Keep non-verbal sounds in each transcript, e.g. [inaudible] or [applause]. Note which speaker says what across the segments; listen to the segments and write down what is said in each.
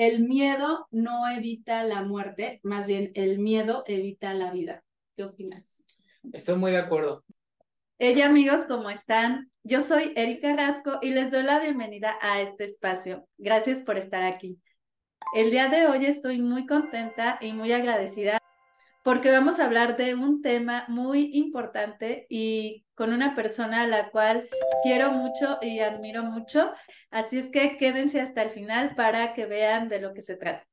Speaker 1: el miedo no evita la muerte, más bien el miedo evita la vida. ¿Qué opinas?
Speaker 2: Estoy muy de acuerdo.
Speaker 1: Ella, amigos, ¿cómo están? Yo soy Erika Rasco y les doy la bienvenida a este espacio. Gracias por estar aquí. El día de hoy estoy muy contenta y muy agradecida porque vamos a hablar de un tema muy importante y con una persona a la cual quiero mucho y admiro mucho. Así es que quédense hasta el final para que vean de lo que se trata.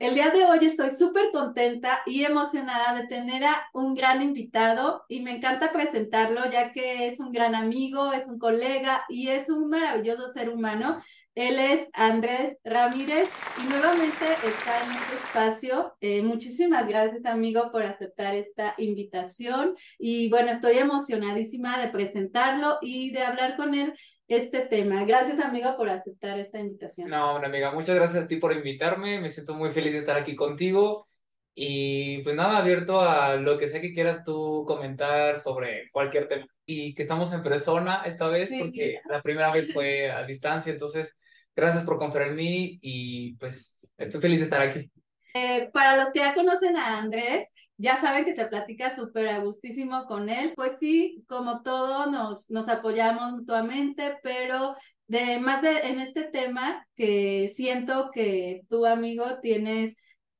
Speaker 1: El día de hoy estoy súper contenta y emocionada de tener a un gran invitado y me encanta presentarlo ya que es un gran amigo, es un colega y es un maravilloso ser humano él es Andrés Ramírez y nuevamente está en este espacio. Eh, muchísimas gracias, amigo, por aceptar esta invitación. Y bueno, estoy emocionadísima de presentarlo y de hablar con él este tema. Gracias, amigo, por aceptar esta invitación.
Speaker 2: No, una amiga, muchas gracias a ti por invitarme. Me siento muy feliz de estar aquí contigo. Y pues nada, abierto a lo que sea que quieras tú comentar sobre cualquier tema. Y que estamos en persona esta vez, porque la primera vez fue a distancia, entonces Gracias por confiar en mí y pues estoy feliz de estar aquí.
Speaker 1: Eh, para los que ya conocen a Andrés, ya saben que se platica súper a gustísimo con él. Pues sí, como todo, nos, nos apoyamos mutuamente, pero de más de en este tema que siento que tú, amigo, tienes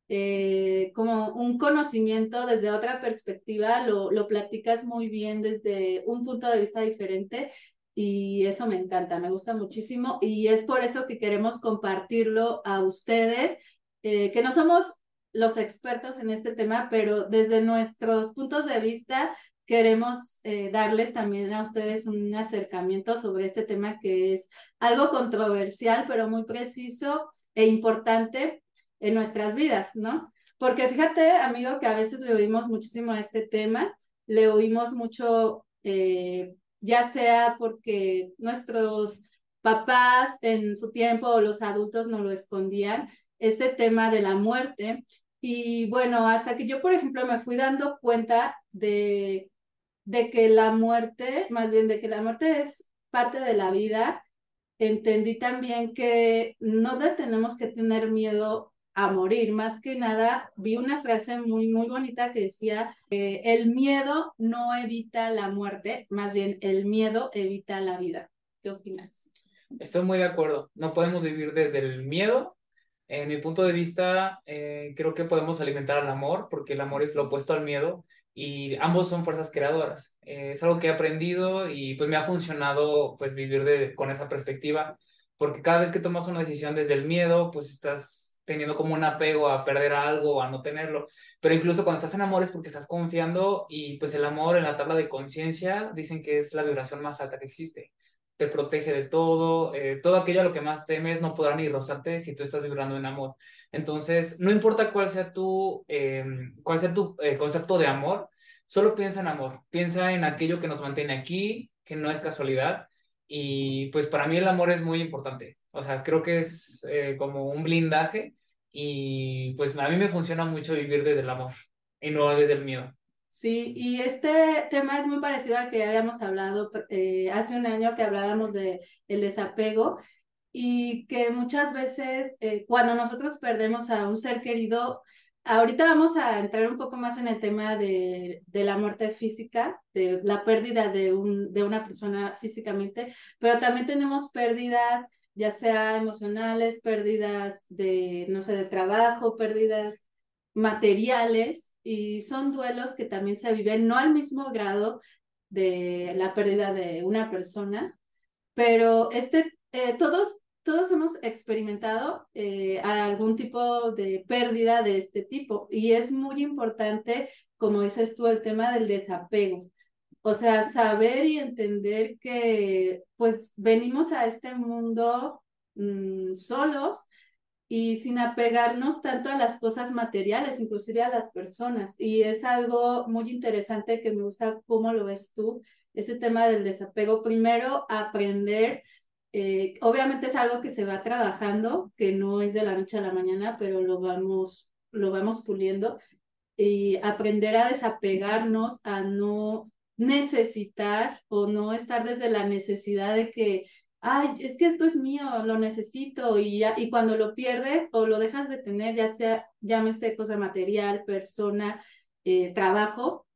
Speaker 1: eh, como un conocimiento desde otra perspectiva, lo, lo platicas muy bien desde un punto de vista diferente y eso me encanta, me gusta muchísimo y es por eso que queremos compartirlo a ustedes, eh, que no somos los expertos en este tema, pero desde nuestros puntos de vista queremos eh, darles también a ustedes un acercamiento sobre este tema que es algo controversial, pero muy preciso e importante en nuestras vidas, ¿no? Porque fíjate, amigo, que a veces le oímos muchísimo a este tema, le oímos mucho eh, ya sea porque nuestros papás en su tiempo o los adultos no lo escondían, este tema de la muerte. Y bueno, hasta que yo, por ejemplo, me fui dando cuenta de, de que la muerte, más bien de que la muerte es parte de la vida, entendí también que no tenemos que tener miedo a morir. Más que nada, vi una frase muy, muy bonita que decía, el miedo no evita la muerte, más bien el miedo evita la vida. ¿Qué opinas?
Speaker 2: Estoy muy de acuerdo. No podemos vivir desde el miedo. En mi punto de vista, eh, creo que podemos alimentar al amor, porque el amor es lo opuesto al miedo y ambos son fuerzas creadoras. Eh, es algo que he aprendido y pues me ha funcionado pues vivir de, con esa perspectiva, porque cada vez que tomas una decisión desde el miedo, pues estás teniendo como un apego a perder algo o a no tenerlo. Pero incluso cuando estás en amor es porque estás confiando y pues el amor en la tabla de conciencia dicen que es la vibración más alta que existe. Te protege de todo, eh, todo aquello a lo que más temes no podrá ni rozarte si tú estás vibrando en amor. Entonces, no importa cuál sea tu, eh, cuál sea tu eh, concepto de amor, solo piensa en amor, piensa en aquello que nos mantiene aquí, que no es casualidad. Y pues para mí el amor es muy importante. O sea, creo que es como un blindaje y pues a mí me funciona mucho vivir desde el amor y no desde el miedo.
Speaker 1: Sí, y este tema es muy parecido al que habíamos hablado eh, hace un año que hablábamos de desapego y que muchas veces eh, cuando nosotros perdemos a un ser querido, ahorita vamos a entrar un poco más en el tema de, de la muerte física, de la pérdida de, un, de una persona físicamente, pero también tenemos pérdidas ya sea emocionales, pérdidas de, no sé, de trabajo, pérdidas materiales, y son duelos que también se viven, no al mismo grado de la pérdida de una persona, pero este, eh, todos, todos hemos experimentado eh, algún tipo de pérdida de este tipo, y es muy importante, como dices tú, el tema del desapego. O sea, saber y entender que pues venimos a este mundo mm, solos y sin apegarnos tanto a las cosas materiales, inclusive a las personas. Y es algo muy interesante que me gusta cómo lo ves tú, ese tema del desapego. Primero, aprender, eh, obviamente es algo que se va trabajando, que no es de la noche a la mañana, pero lo vamos, lo vamos puliendo. Y aprender a desapegarnos, a no necesitar o no estar desde la necesidad de que ay, es que esto es mío, lo necesito y, ya, y cuando lo pierdes o lo dejas de tener, ya sea, llámese cosa material, persona, eh, trabajo,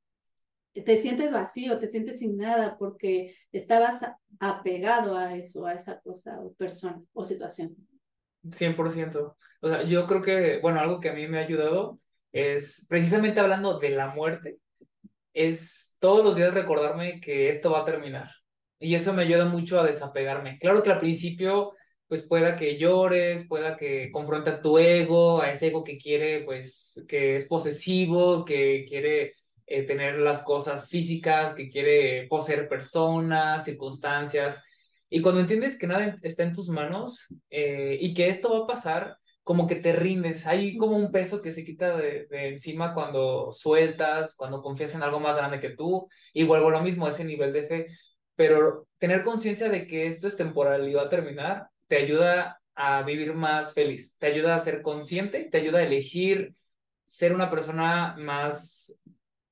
Speaker 1: te sientes vacío, te sientes sin nada porque estabas apegado a eso, a esa cosa o persona o situación.
Speaker 2: 100%. O sea, yo creo que, bueno, algo que a mí me ha ayudado es, precisamente hablando de la muerte, es todos los días recordarme que esto va a terminar. Y eso me ayuda mucho a desapegarme. Claro que al principio, pues pueda que llores, pueda que confronte a tu ego, a ese ego que quiere, pues, que es posesivo, que quiere eh, tener las cosas físicas, que quiere poseer personas, circunstancias. Y cuando entiendes que nada está en tus manos eh, y que esto va a pasar, como que te rindes. Hay como un peso que se quita de, de, encima cuando sueltas, cuando confías en algo más grande que tú. Y vuelvo a lo mismo, ese nivel de fe. Pero tener conciencia de que esto es temporal y va a terminar, te ayuda a vivir más feliz, te ayuda a ser consciente, te ayuda a elegir ser una persona más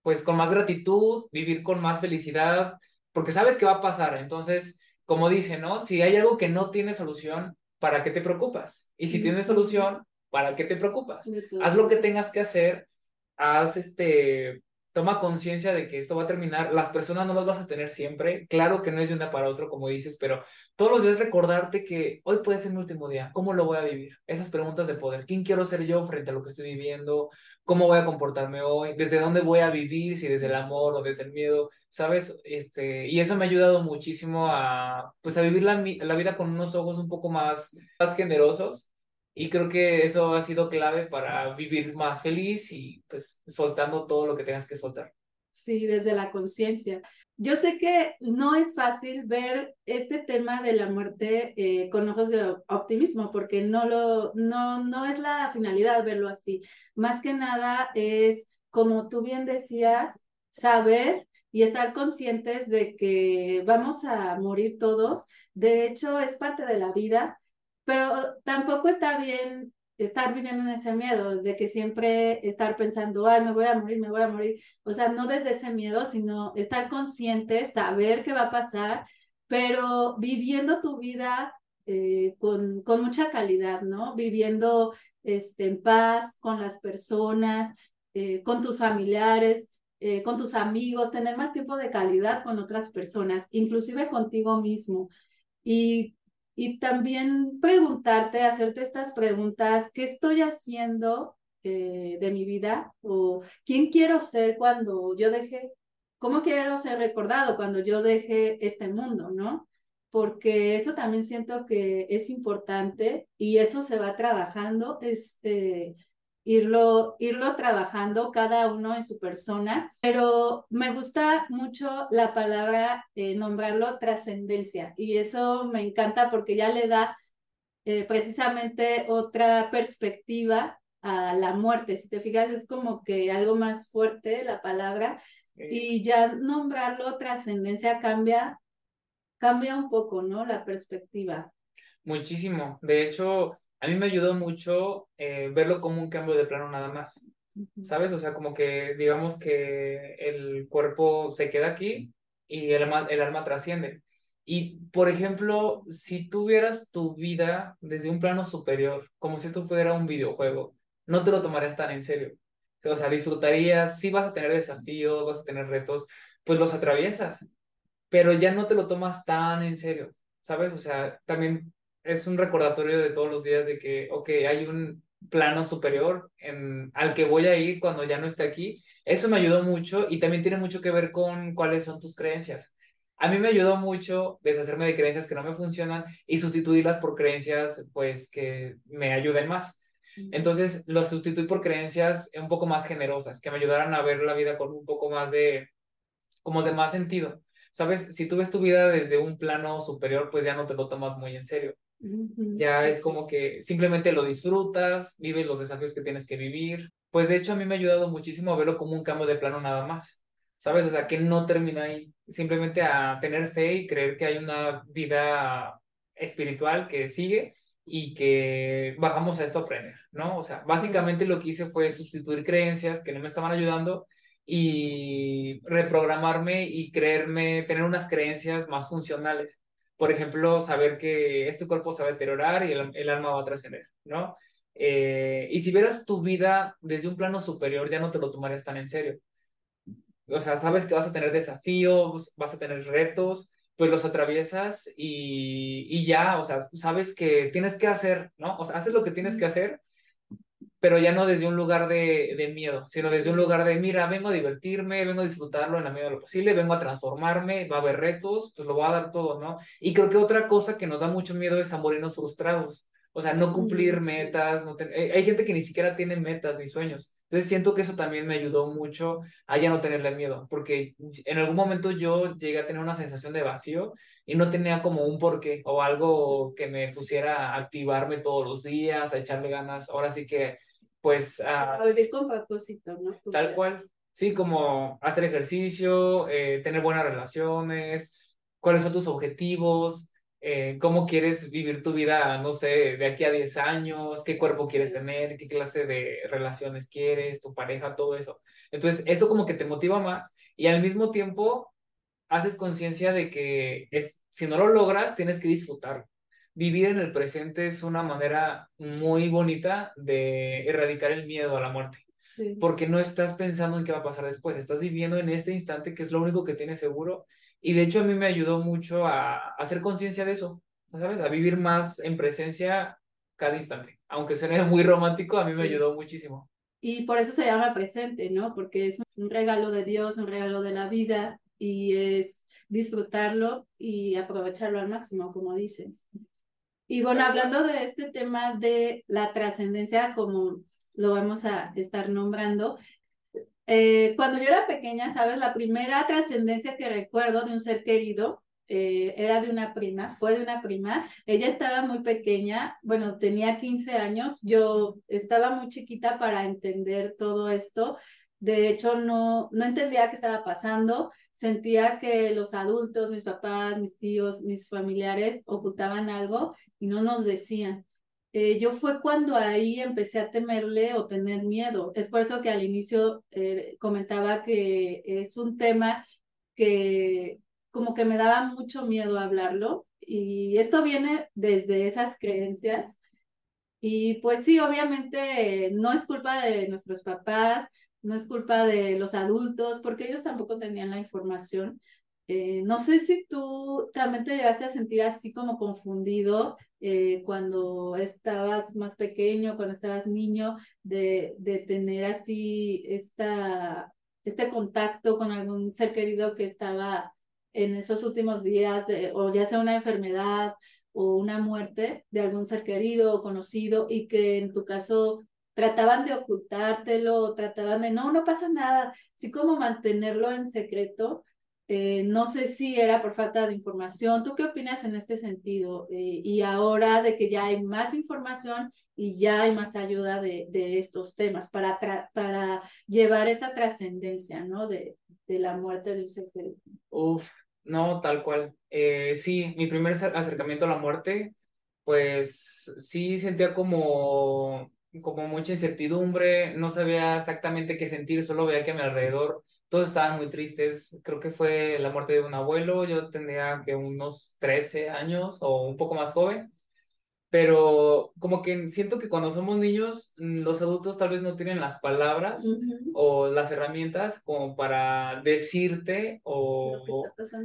Speaker 2: pues con más gratitud, vivir con más felicidad, porque sabes que va a pasar. Entonces, como dice, ¿no? Si hay algo que no tiene solución, ¿para qué te preocupas? Y si tiene solución, ¿para qué te preocupas? Haz lo que tengas que hacer, haz este, toma conciencia de que esto va a terminar, las personas no las vas a tener siempre, claro que no es de un día para otro, como dices, pero todos los días recordarte que hoy puede ser mi último día, ¿cómo lo voy a vivir? Esas preguntas de poder, ¿quién quiero ser yo frente a lo que estoy viviendo? ¿Cómo voy a comportarme hoy? ¿Desde dónde voy a vivir? Si desde el amor o desde el miedo, ¿sabes? Este, y eso me ha ayudado muchísimo a, pues a vivir la, la vida con unos ojos un poco más, más generosos y creo que eso ha sido clave para vivir más feliz y pues soltando todo lo que tengas que soltar.
Speaker 1: Sí, desde la conciencia. Yo sé que no es fácil ver este tema de la muerte eh, con ojos de optimismo, porque no, lo, no, no es la finalidad verlo así. Más que nada es, como tú bien decías, saber y estar conscientes de que vamos a morir todos. De hecho, es parte de la vida pero tampoco está bien estar viviendo en ese miedo de que siempre estar pensando, ay, me voy a morir, me voy a morir. O sea, no desde ese miedo, sino estar consciente, saber qué va a pasar, pero viviendo tu vida eh, con, con mucha calidad, ¿no? Viviendo este, en paz con las personas, eh, con tus familiares, eh, con tus amigos, tener más tiempo de calidad con otras personas, inclusive contigo mismo. Y y también preguntarte, hacerte estas preguntas, ¿qué estoy haciendo eh, de mi vida? ¿O quién quiero ser cuando yo deje, cómo quiero ser recordado cuando yo deje este mundo, ¿no? Porque eso también siento que es importante y eso se va trabajando, es eh, irlo, irlo trabajando cada uno en su persona, pero me gusta mucho la palabra, eh, nombrarlo trascendencia, y eso me encanta porque ya le da eh, precisamente otra perspectiva a la muerte. Si te fijas, es como que algo más fuerte la palabra, y ya nombrarlo trascendencia cambia, cambia un poco, ¿no? La perspectiva.
Speaker 2: Muchísimo. De hecho, a mí me ayudó mucho eh, verlo como un cambio de plano nada más, ¿sabes? O sea, como que digamos que el cuerpo se queda aquí y el alma, el alma trasciende. Y, por ejemplo, si tuvieras tu vida desde un plano superior, como si esto fuera un videojuego, no te lo tomarías tan en serio. O sea, disfrutarías, sí vas a tener desafíos, vas a tener retos, pues los atraviesas, pero ya no te lo tomas tan en serio, ¿sabes? O sea, también es un recordatorio de todos los días de que, ok, hay un plano superior en, al que voy a ir cuando ya no esté aquí. Eso me ayudó mucho y también tiene mucho que ver con cuáles son tus creencias. A mí me ayudó mucho deshacerme de creencias que no me funcionan y sustituirlas por creencias pues que me ayuden más. Entonces lo sustituí por creencias un poco más generosas, que me ayudaran a ver la vida con un poco más de, como de más sentido. Sabes, si tú ves tu vida desde un plano superior, pues ya no te lo tomas muy en serio. Ya es como que simplemente lo disfrutas, vives los desafíos que tienes que vivir. Pues de hecho a mí me ha ayudado muchísimo a verlo como un cambio de plano nada más. ¿Sabes? O sea, que no termina ahí. Simplemente a tener fe y creer que hay una vida espiritual que sigue y que bajamos a esto a aprender, ¿no? O sea, básicamente lo que hice fue sustituir creencias que no me estaban ayudando y reprogramarme y creerme, tener unas creencias más funcionales por ejemplo, saber que este cuerpo se va a deteriorar y el, alma va a trascender, ¿no? Eh, y si vieras tu vida desde un plano superior, ya no te lo tomarías tan en serio. O sea, sabes que vas a tener desafíos, vas a tener retos, pues los atraviesas y, y ya, o sea, sabes que tienes que hacer, ¿no? O sea, haces lo que tienes que hacer pero ya no desde un lugar de, de, miedo, sino desde un lugar de, mira, vengo a divertirme, vengo a disfrutarlo en la medida de lo posible, vengo a transformarme, va a haber retos, pues lo voy a dar todo, ¿no? Y creo que otra cosa que nos da mucho miedo es amorinos frustrados, o sea, no cumplir metas, no eh, hay gente que ni siquiera tiene metas ni sueños. Entonces siento que eso también me ayudó mucho a ya no tenerle miedo, porque en algún momento yo llegué a tener una sensación de vacío y no tenía como un porqué o algo que me pusiera a activarme todos los días, a echarle ganas. Ahora sí que pues...
Speaker 1: a vivir con propósito, ¿no?
Speaker 2: Tal cual. Sí, como hacer ejercicio, eh, tener buenas relaciones, cuáles son tus objetivos, eh, cómo quieres vivir tu vida, no sé, de aquí a 10 años, qué cuerpo quieres tener, qué clase de relaciones quieres, tu pareja, todo eso. Entonces, eso como que te motiva más y al mismo tiempo haces conciencia de que es, si no lo logras, tienes que disfrutar vivir en el presente es una manera muy bonita de erradicar el miedo a la muerte. Porque no estás pensando en qué va a pasar después, estás viviendo en este instante que es lo único que tienes seguro. Y de hecho a mí me ayudó mucho a, hacer conciencia de eso, ¿sabes? A vivir más en presencia cada instante. Aunque suene [laughs] muy romántico, a mí me ayudó muchísimo.
Speaker 1: Y por eso se llama presente, ¿no? Porque es un regalo de Dios, un regalo de la vida y es disfrutarlo y aprovecharlo al máximo, como dices. Y bueno, hablando de este tema de la trascendencia, como lo vamos a estar nombrando, eh, cuando yo era pequeña, sabes, la primera trascendencia que recuerdo de un ser querido eh, era de una prima, fue de una prima. Ella estaba muy pequeña, bueno, tenía 15 años, yo estaba muy chiquita para entender todo esto. De hecho, no, no entendía qué estaba pasando sentía que los adultos, mis papás, mis tíos, mis familiares ocultaban algo y no nos decían. Eh, yo fue cuando ahí empecé a temerle o tener miedo. Es por eso que al inicio eh, comentaba que es un tema que como que me daba mucho miedo hablarlo y esto viene desde esas creencias. Y pues sí, obviamente no es culpa de nuestros papás, no es culpa de los adultos, porque ellos tampoco tenían la información. Eh, no sé si tú también te llegaste a sentir así como confundido eh, cuando estabas más pequeño, cuando estabas niño, de, de tener así esta, este contacto con algún ser querido que estaba en esos últimos días, o ya sea una enfermedad o una muerte de algún ser querido o conocido, y que en tu caso trataban de ocultártelo, trataban de, no, no pasa nada, sí como mantenerlo en secreto. Eh, no sé si era por falta de información. ¿Tú qué opinas en este sentido? Eh, y ahora de que ya hay más información y ya hay más ayuda de, de estos temas para, para llevar esa trascendencia, ¿no? De, de la muerte de un ser
Speaker 2: Uf, no, tal cual. Eh, sí, mi primer acercamiento a la muerte, pues sí sentía como como mucha incertidumbre, no sabía exactamente qué sentir, solo veía que a mi alrededor todos estaban muy tristes. Creo que fue la muerte de un abuelo, yo tendría que unos 13 años o un poco más joven, pero como que siento que cuando somos niños, los adultos tal vez no tienen las palabras o las herramientas como para decirte o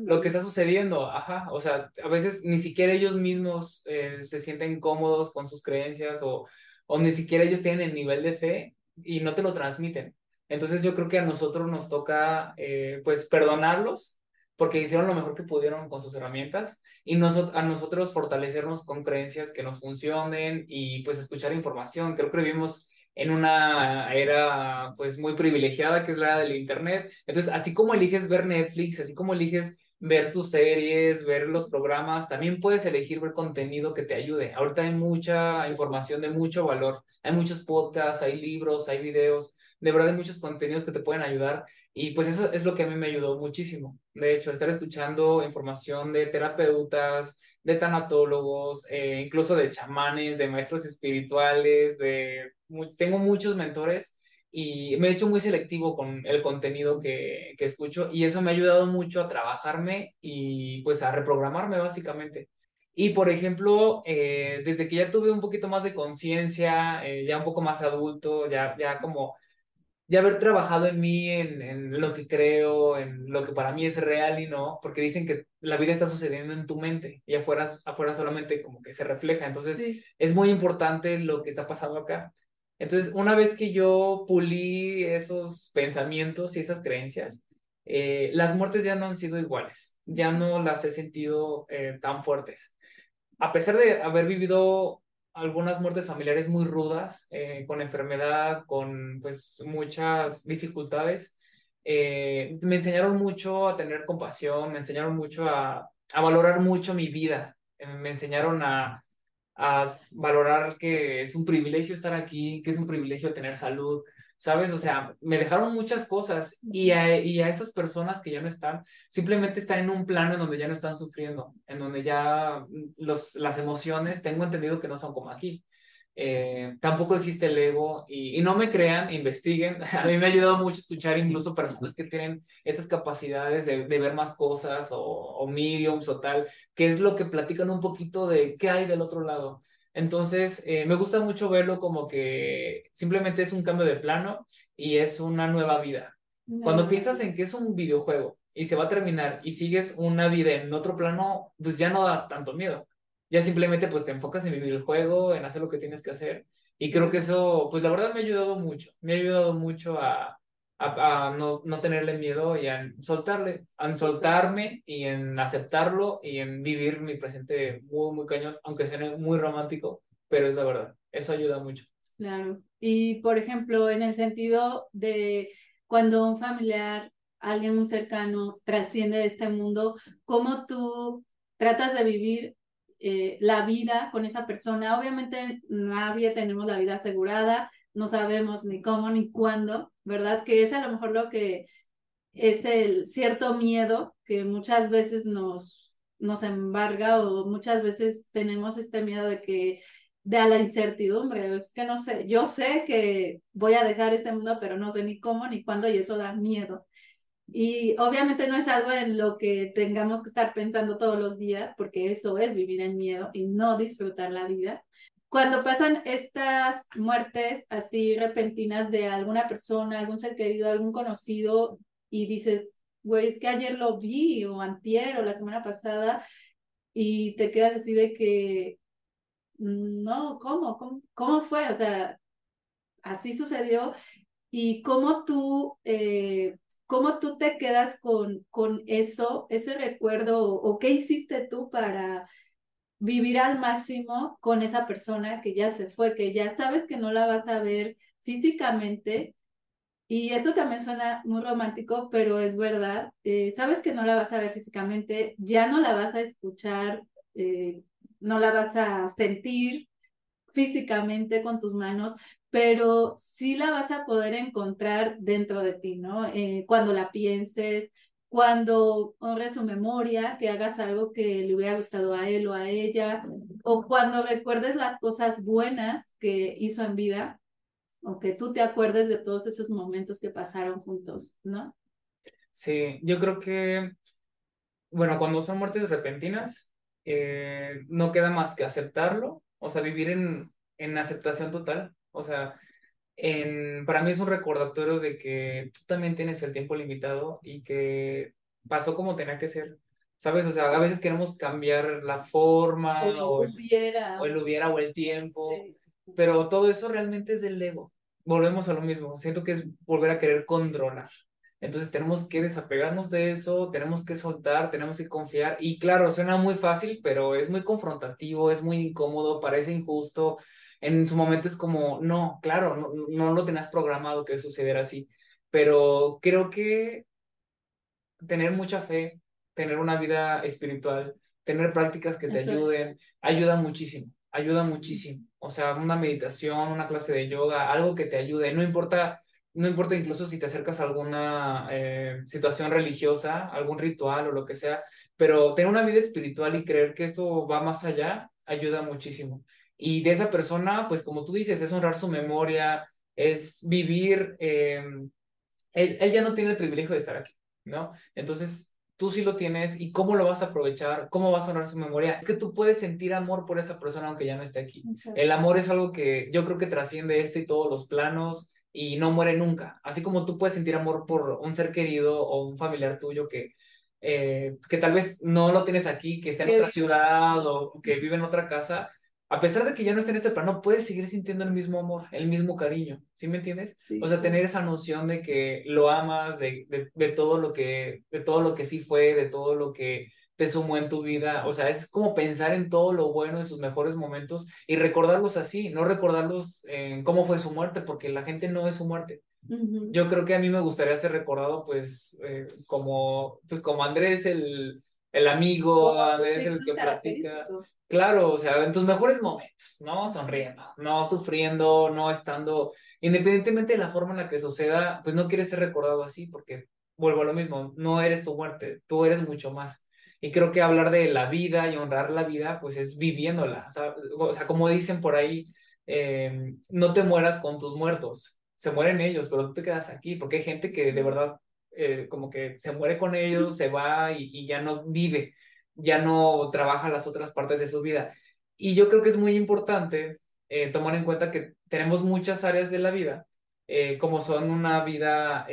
Speaker 2: lo que está, sucediendo. Ajá, o sea, a veces ni siquiera ellos mismos eh, se sienten cómodos con sus creencias o o ni siquiera ellos tienen el nivel de fe y no te lo transmiten. Entonces yo creo que a nosotros nos toca eh, pues perdonarlos porque hicieron lo mejor que pudieron con sus herramientas y a nosotros fortalecernos con creencias que nos funcionen y pues escuchar información. Creo que vivimos en una era pues muy privilegiada que es la del internet. Entonces, así como eliges ver Netflix, así como eliges ver tus series, ver los programas, también puedes elegir ver contenido que te ayude. Ahorita hay mucha información de mucho valor, hay muchos podcasts, hay libros, hay videos, de verdad hay muchos contenidos que te pueden ayudar y pues eso es lo que a mí me ayudó muchísimo. De hecho, estar escuchando información de terapeutas, de tanatólogos, eh, incluso de chamanes, de maestros espirituales, de... Tengo muchos mentores y me he hecho muy selectivo con el contenido que, que escucho y eso me ha ayudado mucho a trabajarme y pues a reprogramarme básicamente. Y por ejemplo, eh, desde que ya tuve un poquito más de conciencia, eh, ya un poco más adulto, ya, ya como ya haber trabajado en mí, en, en, lo que creo, en lo que para mí es real y no, porque dicen que la vida está sucediendo en tu mente y afuera, afuera solamente como que se refleja. Entonces, es muy importante lo que está pasando acá. Entonces, una vez que yo pulí esos pensamientos y esas creencias, eh, las muertes ya no han sido iguales, ya no las he sentido eh, tan fuertes. A pesar de haber vivido algunas muertes familiares muy rudas, eh, con enfermedad, con pues muchas dificultades. Me enseñaron mucho a tener compasión, me enseñaron mucho a, a valorar mucho mi vida, me enseñaron a, a valorar que es un privilegio estar aquí, que es un privilegio tener salud, ¿sabes? O sea, me dejaron muchas cosas y a, y a esas personas que ya no están, simplemente están en un plano en donde ya no están sufriendo, en donde ya los, las emociones, tengo entendido que no son como aquí. Eh, tampoco existe el ego y, y, no me crean, investiguen. [laughs] A mí me ha ayudado mucho escuchar incluso personas que tienen estas capacidades de, de ver más cosas o, o mediums o tal, que es lo que platican un poquito de qué hay del otro lado. Entonces, eh, me gusta mucho verlo como que simplemente es un cambio de plano y es una nueva vida. Cuando piensas en que es un videojuego y se va a terminar y sigues una vida en otro plano, pues ya no da tanto miedo. Ya simplemente pues te enfocas en vivir el juego, en hacer lo que tienes que hacer. Y creo que eso, pues la verdad me ha ayudado mucho. Me ha ayudado mucho a, a, no, no, tenerle miedo y a soltarle, a soltarme y en aceptarlo y en vivir mi presente muy, muy cañón, aunque suene muy romántico, pero es la verdad, eso ayuda mucho.
Speaker 1: Claro, y por ejemplo, en el sentido de cuando un familiar, alguien muy cercano, trasciende de este mundo, ¿cómo tú tratas de vivir eh, la vida con esa persona? Obviamente nadie tenemos la vida asegurada, no sabemos ni cómo ni cuándo, ¿verdad? Que es a lo mejor lo que es el cierto miedo que muchas veces nos, nos embarga o muchas veces tenemos este miedo de que de a la incertidumbre, es que no sé, yo sé que voy a dejar este mundo, pero no sé ni cómo ni cuándo y eso da miedo. Y obviamente no es algo en lo que tengamos que estar pensando todos los días, porque eso es vivir en miedo y no disfrutar la vida, cuando pasan estas muertes así repentinas de alguna persona, algún ser querido, algún conocido, y dices, güey, es que ayer lo vi, o antier, o la semana pasada, y te quedas así de que, no, ¿cómo? ¿Cómo, cómo fue? O sea, así sucedió, y cómo tú, eh, cómo tú te quedas con, con eso, ese recuerdo, o qué hiciste tú para vivir al máximo con esa persona que ya se fue, que ya sabes que no la vas a ver físicamente. Y esto también suena muy romántico, pero es verdad. Eh, sabes que no la vas a ver físicamente, ya no la vas a escuchar, eh, no la vas a sentir físicamente con tus manos, pero sí la vas a poder encontrar dentro de ti, ¿no? Eh, cuando la pienses, cuando honres su memoria, que hagas algo que le hubiera gustado a él o a ella, o cuando recuerdes las cosas buenas que hizo en vida, o que tú te acuerdes de todos esos momentos que pasaron juntos, ¿no?
Speaker 2: Sí, yo creo que, bueno, cuando son muertes repentinas, eh, no queda más que aceptarlo, o sea, vivir en, en aceptación total, o sea, en, para mí es un recordatorio de que tú también tienes el tiempo limitado y que pasó como tenía que ser. ¿Sabes? O sea, a veces queremos cambiar la forma
Speaker 1: o, el,
Speaker 2: hubiera. o el hubiera o el tiempo, pero todo eso realmente es del ego. Volvemos a lo mismo. Siento que es volver a querer controlar. Entonces tenemos que desapegarnos de eso, tenemos que soltar, tenemos que confiar. Y claro, suena muy fácil, pero es muy confrontativo, es muy incómodo, parece injusto en su momento es como, no, claro, no, no lo tenías programado que sucediera así, pero creo que tener mucha fe, tener una vida espiritual, tener prácticas que te ayuden, ayuda muchísimo, ayuda muchísimo. O sea, una meditación, una clase de yoga, algo que te ayude, no importa, no importa incluso si te acercas a alguna eh, situación religiosa, algún ritual o lo que sea, pero tener una vida espiritual y creer que esto va más allá, ayuda muchísimo. Y de esa persona, pues como tú dices, es honrar su memoria, es vivir, él, él ya no tiene el privilegio de estar aquí, ¿no? Entonces, tú sí lo tienes y cómo lo vas a aprovechar, cómo vas a honrar su memoria. Es que tú puedes sentir amor por esa persona aunque ya no esté aquí. El amor es algo que yo creo que trasciende este y todos los planos y no muere nunca. Así como tú puedes sentir amor por un ser querido o un familiar tuyo que, eh, que tal vez no lo tienes aquí, que está en otra ciudad o que vive en otra casa, a pesar de que ya no esté en este plano, puedes seguir sintiendo el mismo amor, el mismo cariño, ¿sí me entiendes? O sea, tener esa noción de que lo amas, de, de, de, todo lo que, de todo lo que sí fue, de todo lo que te sumó en tu vida, o sea, es como pensar en todo lo bueno, en sus mejores momentos y recordarlos así, no recordarlos en cómo fue su muerte, porque la gente no es su muerte. Yo creo que a mí me gustaría ser recordado, pues, eh, como, pues, como Andrés, el, el amigo, Andrés, el que platica. Claro, o sea, en tus mejores momentos, ¿no? Sonriendo, no sufriendo, no estando, independientemente de la forma en la que suceda, pues no quieres ser recordado así, porque vuelvo a lo mismo, no eres tu muerte, tú eres mucho más. Y creo que hablar de la vida y honrar la vida, pues es viviéndola. O sea, o sea como dicen por ahí, eh, no te mueras con tus muertos, se mueren ellos, pero tú te quedas aquí, porque hay gente que de verdad eh, como que se muere con ellos, se va y, y, ya no vive, ya no trabaja las otras partes de su vida. Y yo creo que es muy importante eh, tomar en cuenta que tenemos muchas áreas de la vida eh, como son una vida,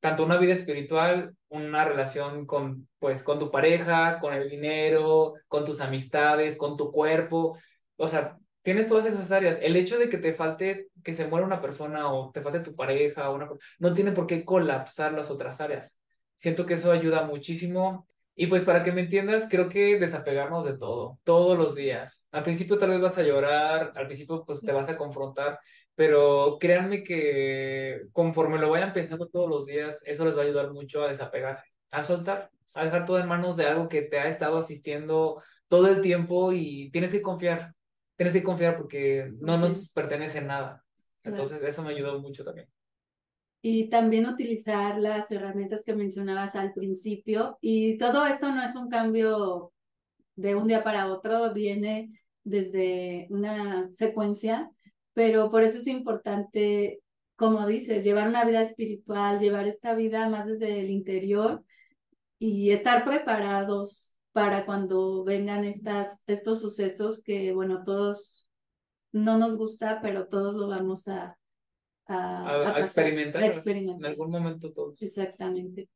Speaker 2: tanto una vida espiritual, una relación con, pues, con tu pareja, con el dinero, con tus amistades, con tu cuerpo. O sea, tienes todas esas áreas. El hecho de que te falte, que se muera una persona o te falte tu pareja, una, no tiene por qué colapsar las otras áreas. Siento que eso ayuda muchísimo. Y pues para que me entiendas, creo que desapegarnos de todo, todos los días. Al principio tal vez vas a llorar, al principio pues te vas a confrontar, pero créanme que conforme lo vayan pensando todos los días, eso les va a ayudar mucho a desapegarse, a soltar, a dejar todo en manos de algo que te ha estado asistiendo todo el tiempo y tienes que confiar, tienes que confiar porque no nos pertenece nada. Entonces eso me ayudó mucho también.
Speaker 1: Y también utilizar las herramientas que mencionabas al principio. Y todo esto no es un cambio de un día para otro, viene desde una secuencia pero por eso es importante, como dices, llevar una vida espiritual, llevar esta vida más desde el interior y estar preparados para cuando vengan estas, estos sucesos que, bueno, todos no nos gusta, pero todos lo vamos a,
Speaker 2: a, experimentar, En algún momento todos.
Speaker 1: Exactamente.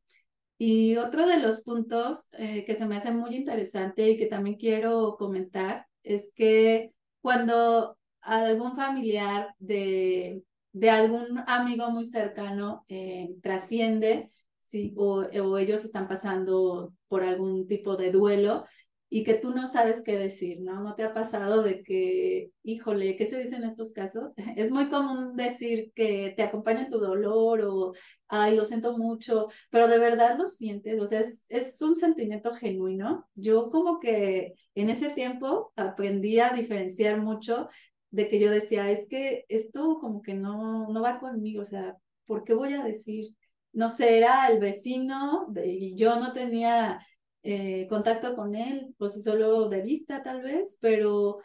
Speaker 1: Y otro de los puntos eh, que se me hace muy interesante y que también quiero comentar es que cuando algún familiar de, de algún amigo muy cercano eh, trasciende, sí, o, o ellos están pasando por algún tipo de duelo y que tú no sabes qué decir, ¿no? ¿No te ha pasado de que, híjole, ¿qué se dice en estos casos? [laughs] Es muy común decir que te acompaña tu dolor o, ay, lo siento mucho, pero de verdad lo sientes, o sea, es, es un sentimiento genuino. Yo como que en ese tiempo aprendí a diferenciar mucho de que yo decía, es que esto como que no, no va conmigo, o sea, ¿por qué voy a decir? No sé, era el vecino y yo no tenía eh, contacto con él, pues solo de vista tal vez, pero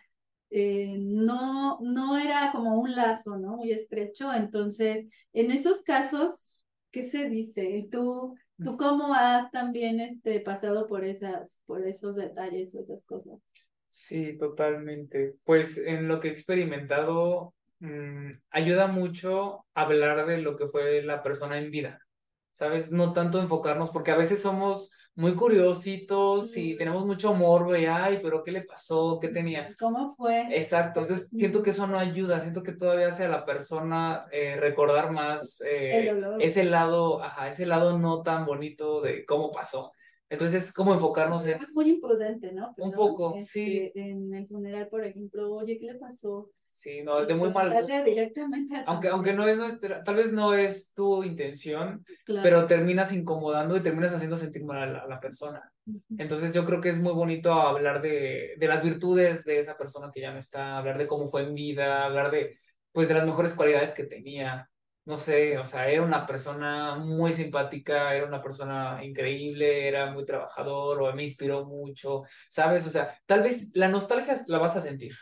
Speaker 1: eh, no, no era como un lazo, ¿no? Muy estrecho. Entonces, en esos casos, ¿qué se dice? ¿Tú, tú cómo has también este, pasado por, esas, por esos detalles o esas cosas?
Speaker 2: Sí, totalmente. Pues en lo que he experimentado, mm, ayuda mucho hablar de lo que fue la persona en vida, ¿sabes? No tanto enfocarnos, porque a veces somos muy curiositos y tenemos mucho morbo y, ay, pero ¿qué le pasó? ¿Qué tenía?
Speaker 1: ¿Cómo fue?
Speaker 2: Exacto, entonces siento que eso no ayuda, siento que todavía hace a la persona eh, recordar más eh, ese lado, ajá, ese lado no tan bonito de cómo pasó. Entonces, ¿cómo enfocarnos en...?
Speaker 1: Es muy imprudente, ¿no?
Speaker 2: un poco,
Speaker 1: este,
Speaker 2: sí.
Speaker 1: En el funeral, por ejemplo, oye, ¿qué le pasó?
Speaker 2: Sí, no, de muy mal gusto.
Speaker 1: Directamente
Speaker 2: aunque, aunque no es nuestra, tal vez no es tu intención, pero terminas incomodando y terminas haciendo sentir mal a la, persona. Entonces yo creo que es muy bonito hablar de, de las virtudes de esa persona que ya no está, hablar de cómo fue en vida, hablar de, pues, de las mejores cualidades que tenía no sé, o sea, era una persona muy simpática, era una persona increíble, era muy trabajador o me inspiró mucho, ¿sabes? O sea, tal vez la nostalgia la vas a sentir,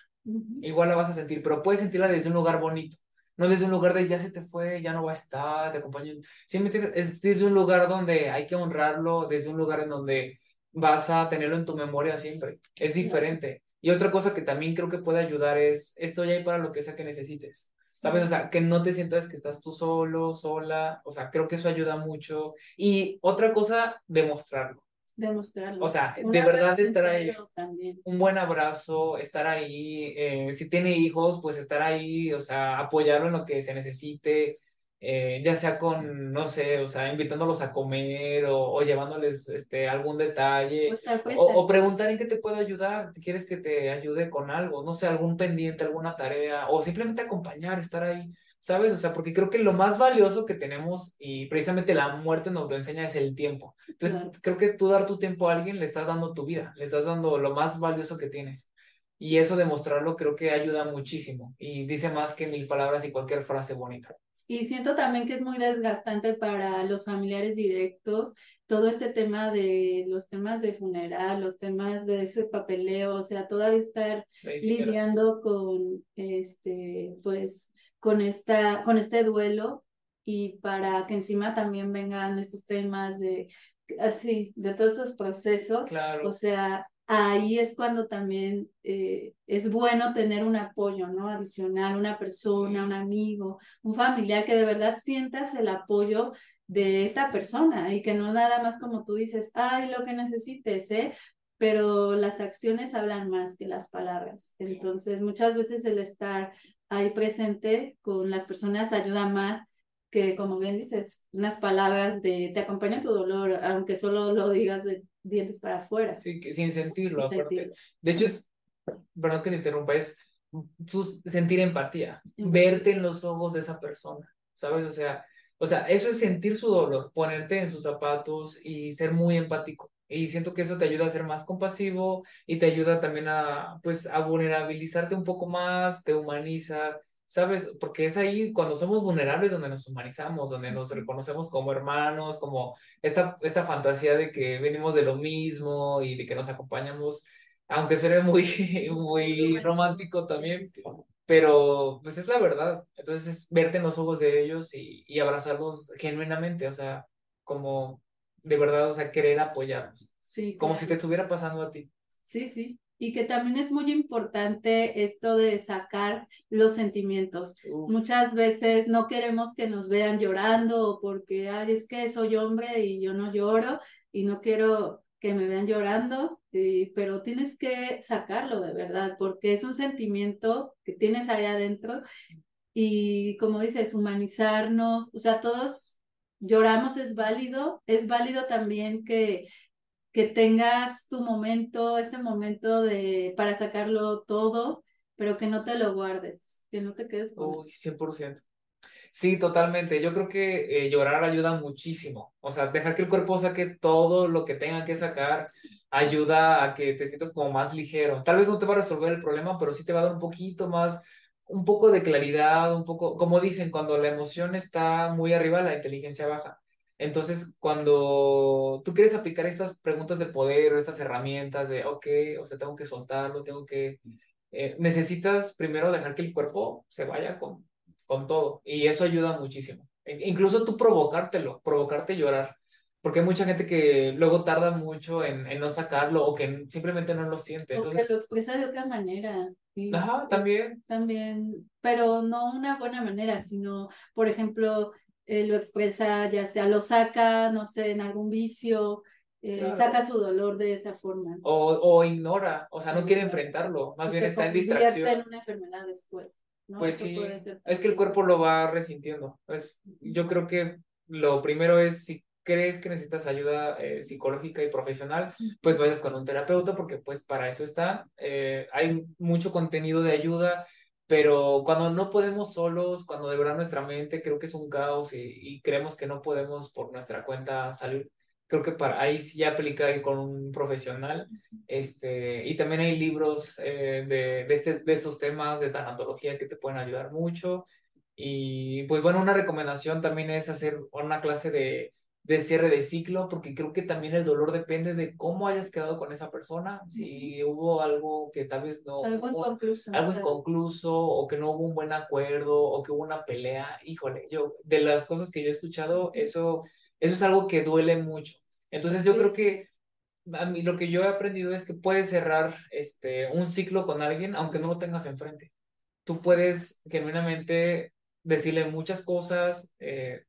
Speaker 2: igual la vas a sentir, pero puedes sentirla desde un lugar bonito. no desde un lugar de ya se te fue, ya no va a estar, te acompaño. Sí. Es desde un lugar donde hay que honrarlo, desde un lugar en donde vas a tenerlo en tu memoria siempre. Es diferente. Y otra cosa que también creo que puede ayudar es, estoy ahí para lo que sea que necesites. ¿Sabes? O sea, que no te sientas que estás tú solo, sola. O sea, creo que eso ayuda mucho. Y otra cosa, demostrarlo.
Speaker 1: Demostrarlo.
Speaker 2: O sea, de verdad estar ahí. Un buen abrazo, estar ahí. Eh, si tiene hijos, pues estar ahí, o sea, apoyarlo en lo que se necesite. Eh, ya sea con, no sé, o sea, invitándolos a comer o, llevándoles este, algún detalle o, o, preguntar en qué te puedo ayudar, ¿quieres que te ayude con algo? No sé, algún pendiente, alguna tarea o simplemente acompañar, estar ahí, ¿sabes? O sea, porque creo que lo más valioso que tenemos y precisamente la muerte nos lo enseña es el tiempo. Entonces, creo que tú dar tu tiempo a alguien le estás dando tu vida, le estás dando lo más valioso que tienes. Y eso demostrarlo creo que ayuda muchísimo y dice más que mil palabras y cualquier frase bonita.
Speaker 1: Y siento también que es muy desgastante para los familiares directos todo este tema de los temas de funeral, los temas de ese papeleo, o sea, todavía estar lidiando con este, pues, con esta, con este duelo y para que encima también vengan estos temas de así, de todos estos procesos.
Speaker 2: Claro.
Speaker 1: O sea, ahí es cuando también eh, es bueno tener un apoyo, ¿no? Adicional, una persona, un amigo, un familiar que de verdad sientas el apoyo de esta persona y que no nada más como tú dices, ay, lo que necesites, ¿eh? Pero las acciones hablan más que las palabras. Entonces, muchas veces el estar ahí presente con las personas ayuda más que, como bien dices, unas palabras de te acompaña tu dolor, aunque solo lo digas de dientes para afuera.
Speaker 2: Sí, que sin sentirlo. De hecho, es, perdón que te interrumpa, es sentir empatía, verte en los ojos de esa persona, ¿sabes? O sea, o sea, eso es sentir su dolor, ponerte en sus zapatos y ser muy empático. Y siento que eso te ayuda a ser más compasivo y te ayuda también a, pues, a vulnerabilizarte un poco más, te humaniza ¿sabes? Porque es ahí cuando somos vulnerables donde nos humanizamos, donde nos reconocemos como hermanos, como esta, esta fantasía de que venimos de lo mismo y de que nos acompañamos, aunque suene muy, [laughs] muy romántico también, pero pues es la verdad. Entonces es verte en los ojos de ellos y, y abrazarlos genuinamente, o sea, como de verdad, o sea, querer apoyarlos.
Speaker 1: Sí.
Speaker 2: Como si te estuviera pasando a ti.
Speaker 1: Sí, sí y que también es muy importante esto de sacar los sentimientos. Muchas veces no queremos que nos vean llorando porque, ay, es que soy hombre y yo no lloro y no quiero que me vean llorando, pero tienes que sacarlo de verdad porque es un sentimiento que tienes ahí adentro y como dices, humanizarnos, o sea, todos lloramos es válido, es válido también que que tengas tu momento, este momento de para sacarlo todo, pero que no te lo guardes, que no te quedes con
Speaker 2: Uy, 100%. Sí, totalmente. Yo creo que eh, llorar ayuda muchísimo. O sea, dejar que el cuerpo saque todo lo que tenga que sacar ayuda a que te sientas como más ligero. Tal vez no te va a resolver el problema, pero sí te va a dar un poquito más, un poco de claridad, un poco, como dicen, cuando la emoción está muy arriba, la inteligencia baja. Entonces, cuando tú quieres aplicar estas preguntas de poder o estas herramientas de, ok, o sea, tengo que soltarlo, tengo que, eh, necesitas primero dejar que el cuerpo se vaya con, con todo. Y eso ayuda muchísimo. E, incluso tú provocártelo, provocarte llorar. Porque hay mucha gente que luego tarda mucho en, en no sacarlo o que simplemente no lo siente.
Speaker 1: Entonces... O que lo expresa de otra manera.
Speaker 2: Ajá, también.
Speaker 1: También, pero no una buena manera, sino, por ejemplo, eh, lo expresa, ya sea lo saca, no sé, en algún vicio, eh, saca su dolor de esa forma.
Speaker 2: O, o ignora, o sea, no quiere enfrentarlo, más bien está en distracción.
Speaker 1: en una enfermedad después. ¿no?
Speaker 2: Pues sí, es que el cuerpo lo va resintiendo. Pues, yo creo que lo primero es si crees que necesitas ayuda eh, psicológica y profesional, pues vayas con un terapeuta porque pues para eso está. hay mucho contenido de ayuda pero cuando no podemos solos, cuando de verdad nuestra mente creo que es un caos y, creemos que no podemos por nuestra cuenta salir, creo que para ahí sí ya aplica ir con un profesional. Este, y también hay libros eh, de, de, este, de estos temas de tanatología que te pueden ayudar mucho. Y pues bueno, una recomendación también es hacer una clase de, de cierre de ciclo, porque creo que también el dolor depende de cómo hayas quedado con esa persona, si hubo algo que tal vez no...
Speaker 1: Algo inconcluso.
Speaker 2: Algo inconcluso, o que no hubo un buen acuerdo, o que hubo una pelea, híjole, yo, de las cosas que yo he escuchado, eso, eso es algo que duele mucho. Entonces yo creo que a mí lo que yo he aprendido es que puedes cerrar este, un ciclo con alguien aunque no lo tengas enfrente. Tú puedes genuinamente decirle muchas cosas, eh,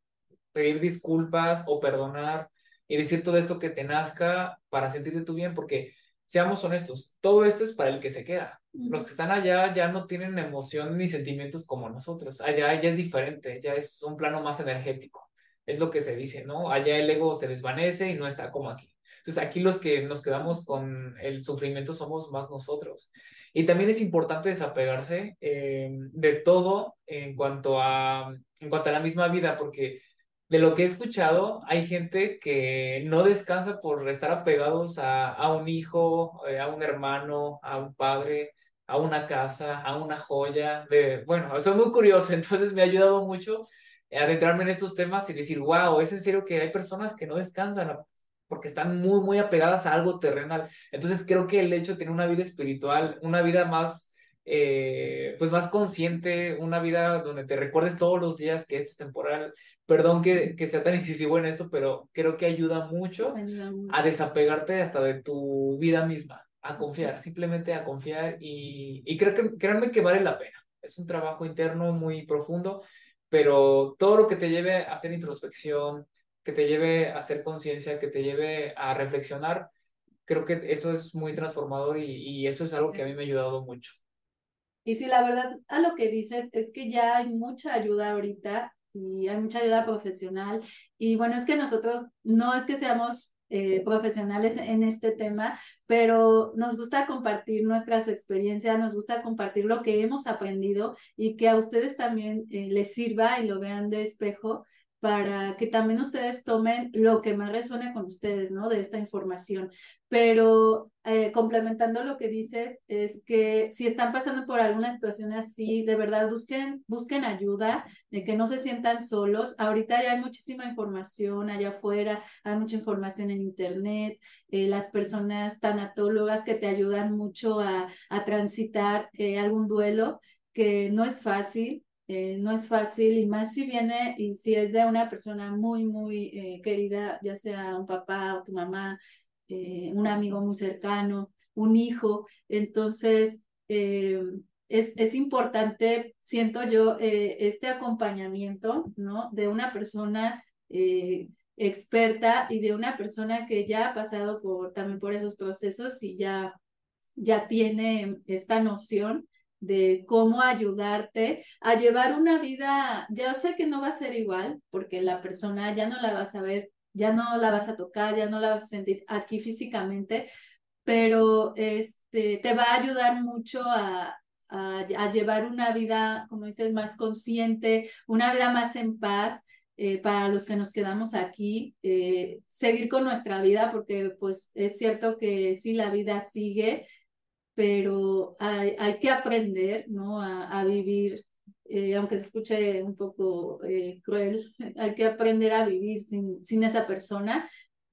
Speaker 2: pedir disculpas o perdonar y decir todo esto que te nazca para sentirte tú bien, porque seamos honestos, todo esto es para el que se queda. Los que están allá ya no tienen emoción ni sentimientos como nosotros. Allá ya es diferente, ya es un plano más energético. Es lo que se dice, ¿no? Allá el ego se desvanece y no está como aquí. Entonces aquí los que nos quedamos con el sufrimiento somos más nosotros. Y también es importante desapegarse eh, de todo en cuanto, a, en cuanto a la misma vida, porque de lo que he escuchado, hay gente que no descansa por estar apegados a, un hijo, eh, a un hermano, a un padre, a una casa, a una joya. De, bueno, soy muy curioso, [laughs] entonces me ha ayudado mucho adentrarme en estos temas y decir, wow, es en serio que hay personas que no descansan porque están muy, muy apegadas a algo terrenal. Entonces creo que el hecho de tener una vida espiritual, una vida más, eh, pues más consciente, una vida donde te recuerdes todos los días que esto es temporal, perdón que, que sea tan incisivo en esto, pero creo que ayuda mucho, a desapegarte hasta de tu vida misma, a confiar, simplemente a confiar y, y creo que, créanme que vale la pena. Es un trabajo interno muy profundo, pero todo lo que te lleve a hacer introspección, que te lleve a hacer conciencia, que te lleve a reflexionar, creo que eso es muy transformador y, y, eso es algo que a mí me ha ayudado mucho.
Speaker 1: Y sí, la verdad, a lo que dices es que ya hay mucha ayuda ahorita y hay mucha ayuda profesional. Y bueno, es que nosotros no es que seamos eh, profesionales en este tema, pero nos gusta compartir nuestras experiencias, nos gusta compartir lo que hemos aprendido y que a ustedes también eh, les sirva y lo vean de espejo para que también ustedes tomen lo que más resuene con ustedes, ¿no? De esta información. Pero eh, complementando lo que dices, es que si están pasando por alguna situación así, de verdad busquen, busquen ayuda, de que no se sientan solos. Ahorita ya hay muchísima información allá afuera, hay mucha información en internet, eh, las personas tanatólogas que te ayudan mucho a, transitar eh, algún duelo que no es fácil, eh, no es fácil y más si viene y si es de una persona muy, muy eh, querida, ya sea un papá o tu mamá, eh, un amigo muy cercano, un hijo. Entonces, es, es importante, siento yo, este acompañamiento, ¿no? De una persona experta y de una persona que ya ha pasado por, también por esos procesos y ya, ya tiene esta noción de cómo ayudarte a llevar una vida, yo sé que no va a ser igual, porque la persona ya no la vas a ver, ya no la vas a tocar, ya no la vas a sentir aquí físicamente, pero este, te va a ayudar mucho a, a, llevar una vida, como dices, más consciente, una vida más en paz. Eh, para los que nos quedamos aquí, eh, seguir con nuestra vida, porque pues es cierto que sí, la vida sigue, pero hay, hay que aprender, ¿no? A, a vivir, eh, aunque se escuche un poco eh, cruel, hay que aprender a vivir sin, sin esa persona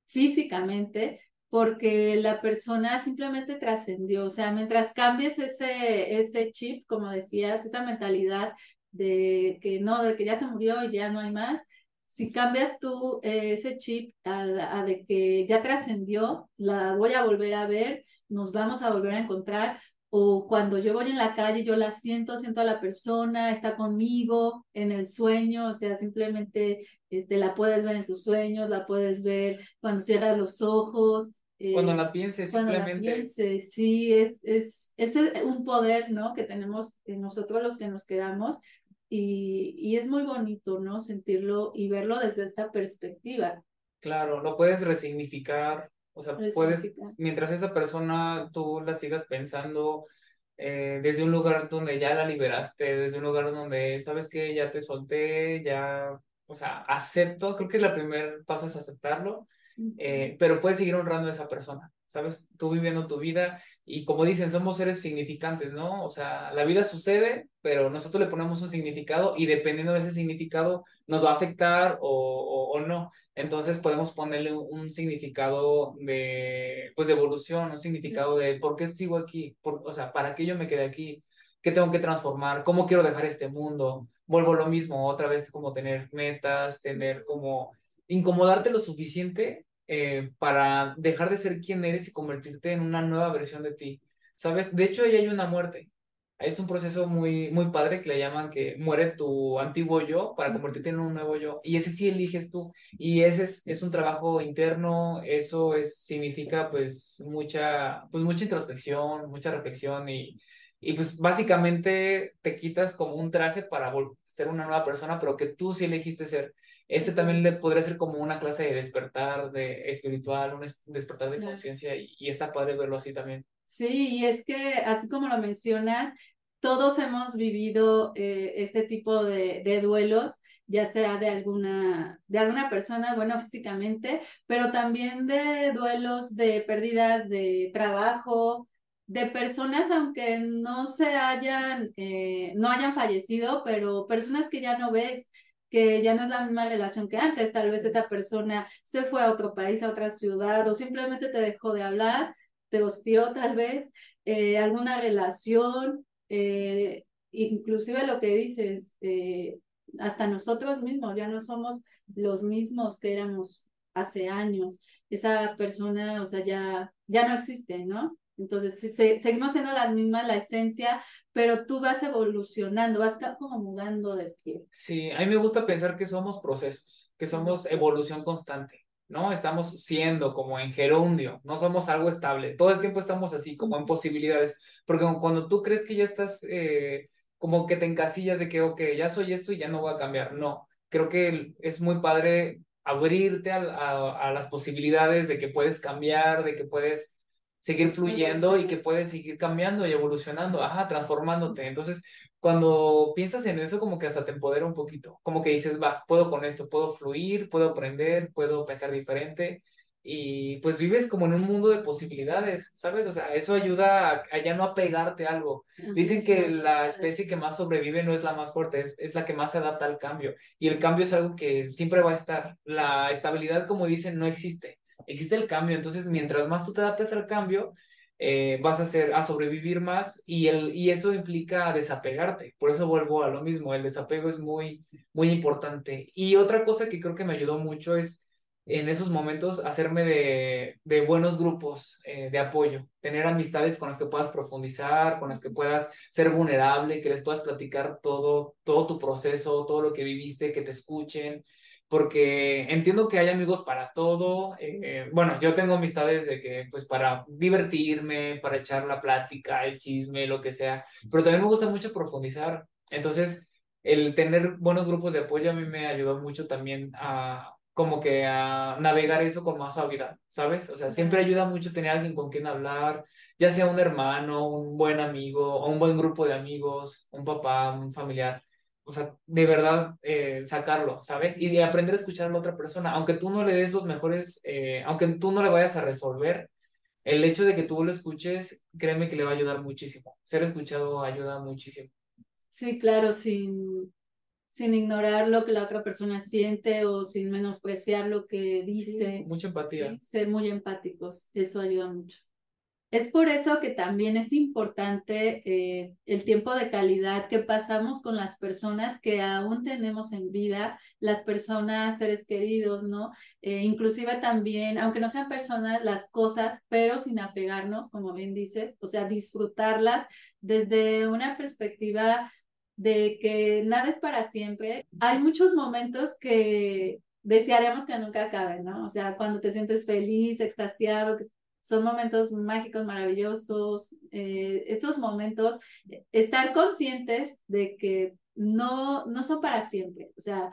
Speaker 1: físicamente, porque la persona simplemente trascendió, o sea, mientras cambies ese, ese chip, como decías, esa mentalidad de que no, de que ya se murió y ya no hay más, si cambias tú eh, ese chip a, de que ya trascendió, la voy a volver a ver, nos vamos a volver a encontrar, o cuando yo voy en la calle, yo la siento, siento a la persona, está conmigo en el sueño, o sea, simplemente este, la puedes ver en tus sueños, la puedes ver cuando cierras los ojos.
Speaker 2: Eh, cuando la pienses, cuando simplemente. La pienses,
Speaker 1: sí, es, es, es un poder, ¿no? Que tenemos nosotros los que nos quedamos, y, y, es muy bonito, ¿no? Sentirlo y verlo desde esta perspectiva.
Speaker 2: Claro, lo puedes resignificar, o sea, puedes, mientras esa persona tú la sigas pensando eh, desde un lugar donde ya la liberaste, desde un lugar donde sabes que ya te solté, ya, o sea, acepto, creo que el primer paso es aceptarlo, eh, pero puedes seguir honrando a esa persona. ¿Sabes? Tú viviendo tu vida y como dicen, somos seres significantes, ¿no? O sea, la vida sucede, pero nosotros le ponemos un significado y dependiendo de ese significado nos va a afectar o, o no. Entonces podemos ponerle un, significado de, pues, de evolución, un significado de por qué sigo aquí, por, o sea, para qué yo me quedé aquí, qué tengo que transformar, cómo quiero dejar este mundo. Vuelvo lo mismo, otra vez como tener metas, tener como incomodarte lo suficiente eh, para dejar de ser quien eres y convertirte en una nueva versión de ti. ¿Sabes? De hecho, ahí hay una muerte. Es un proceso muy, muy padre que le llaman que muere tu antiguo yo para convertirte en un nuevo yo. Y ese sí eliges tú. Y ese es, es un trabajo interno. Eso es, significa pues mucha, pues mucha introspección, mucha reflexión y, y pues básicamente te quitas como un traje para ser una nueva persona, pero que tú sí elegiste ser. Ese también le podría ser como una clase de despertar de espiritual, un despertar de conciencia y, y está padre verlo así también.
Speaker 1: Sí, y es que así como lo mencionas, todos hemos vivido eh, este tipo de, de, duelos, ya sea de alguna, de alguna persona, bueno, físicamente, pero también de duelos de pérdidas de trabajo, de personas, aunque no se hayan, eh, no hayan fallecido, pero personas que ya no ves, que ya no es la misma relación que antes, tal vez esa persona se fue a otro país, a otra ciudad, o simplemente te dejó de hablar, te hostió tal vez, eh, alguna relación, eh, inclusive lo que dices, eh, hasta nosotros mismos ya no somos los mismos que éramos hace años. Esa persona, o sea, ya, ya no existe, ¿no? Entonces, seguimos siendo las mismas, la esencia, pero tú vas evolucionando, vas como mudando de pie.
Speaker 2: Sí, a mí me gusta pensar que somos procesos, que somos evolución constante. ¿no? Estamos siendo como en gerundio, no somos algo estable. Todo el tiempo estamos así, como en posibilidades, porque cuando tú crees que ya estás, eh, como que te encasillas de que, ok, ya soy esto y ya no voy a cambiar. No, creo que es muy padre abrirte a, a las posibilidades de que puedes cambiar, de que puedes seguir fluyendo y que puedes seguir cambiando y evolucionando, ajá, transformándote. Entonces, cuando piensas en eso, como que hasta te empodera un poquito, como que dices, va, puedo con esto, puedo fluir, puedo aprender, puedo pensar diferente y pues vives como en un mundo de posibilidades, ¿sabes? O sea, eso ayuda a, ya no apegarte a algo. Dicen que la especie que más sobrevive no es la más fuerte, es, es la que más se adapta al cambio y el cambio es algo que siempre va a estar. La estabilidad, como dicen, no existe existe el cambio, entonces mientras más tú te adaptes al cambio, eh, vas a, hacer, a sobrevivir más y, el, y eso implica desapegarte. Por eso vuelvo a lo mismo, el desapego es muy, muy importante. Y otra cosa que creo que me ayudó mucho es en esos momentos hacerme de, de buenos grupos eh, de apoyo, tener amistades con las que puedas profundizar, con las que puedas ser vulnerable, que les puedas platicar todo, todo tu proceso, todo lo que viviste, que te escuchen porque entiendo que hay amigos para todo. Eh, bueno, yo tengo amistades de que, pues, para divertirme, para echar la plática, el chisme, lo que sea, pero también me gusta mucho profundizar. Entonces, el tener buenos grupos de apoyo a mí me ayudó mucho también a, como que a navegar eso con más suavidad, ¿sabes? O sea, siempre ayuda mucho tener alguien con quien hablar, ya sea un hermano, un buen amigo, o un buen grupo de amigos, un papá, un familiar o sea, de verdad eh, sacarlo, ¿sabes? Y de aprender a escuchar a la otra persona, aunque tú no le des los mejores, eh, aunque tú no le vayas a resolver, el hecho de que tú lo escuches, créeme que le va a ayudar muchísimo. Ser escuchado ayuda muchísimo.
Speaker 1: Sí, claro, sin, sin ignorar lo que la otra persona siente o sin menospreciar lo que dice.
Speaker 2: mucha empatía.
Speaker 1: ser muy empáticos, eso ayuda mucho. Es por eso que también es importante eh, el tiempo de calidad que pasamos con las personas que aún tenemos en vida, las personas, seres queridos, ¿no? Eh, inclusive también, aunque no sean personas, las cosas, pero sin apegarnos, como bien dices, o sea, disfrutarlas desde una perspectiva de que nada es para siempre. Hay muchos momentos que desearíamos que nunca acaben, ¿no? O sea, cuando te sientes feliz, extasiado, que son momentos mágicos, maravillosos. Eh, estos momentos, estar conscientes de que no, no son para siempre. O sea,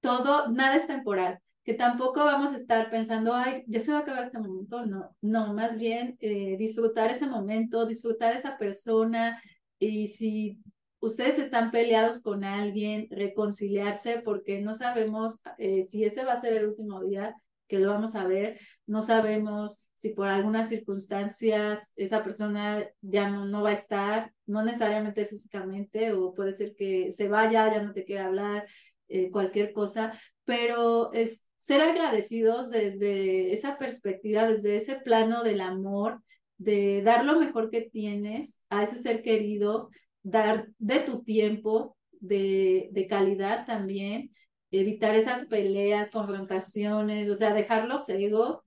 Speaker 1: todo, nada es temporal. Que tampoco vamos a estar pensando, ay, ya se va a acabar este momento. No, no, más bien eh, disfrutar ese momento, disfrutar esa persona. Y si ustedes están peleados con alguien, reconciliarse, porque no sabemos eh, si ese va a ser el último día que lo vamos a ver, no sabemos si por algunas circunstancias esa persona ya no, no va a estar, no necesariamente físicamente, o puede ser que se vaya, ya no te quiera hablar. eh, cualquier cosa, pero es ser agradecidos desde esa perspectiva, desde ese plano del amor, de dar lo mejor que tienes a ese ser querido, dar de tu tiempo, de, de calidad también, evitar esas peleas, confrontaciones, o sea, dejar los egos,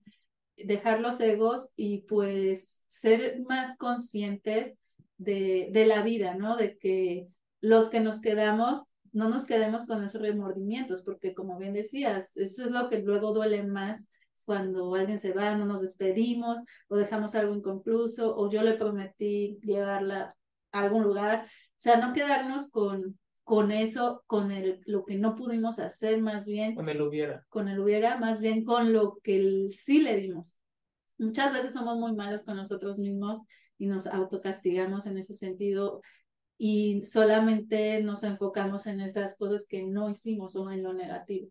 Speaker 1: dejar los egos y pues ser más conscientes de, de la vida, ¿no? De que los que nos quedamos, no nos quedemos con esos remordimientos, porque como bien decías, eso es lo que luego duele más cuando alguien se va, no nos despedimos o dejamos algo inconcluso o yo le prometí llevarla a algún lugar. O sea, no quedarnos con, con eso, con el, lo que no pudimos hacer, más bien.
Speaker 2: Con el hubiera.
Speaker 1: Con el hubiera, más bien con lo que sí le dimos. Muchas veces somos muy malos con nosotros mismos y nos autocastigamos en ese sentido y solamente nos enfocamos en esas cosas que no hicimos o en lo negativo.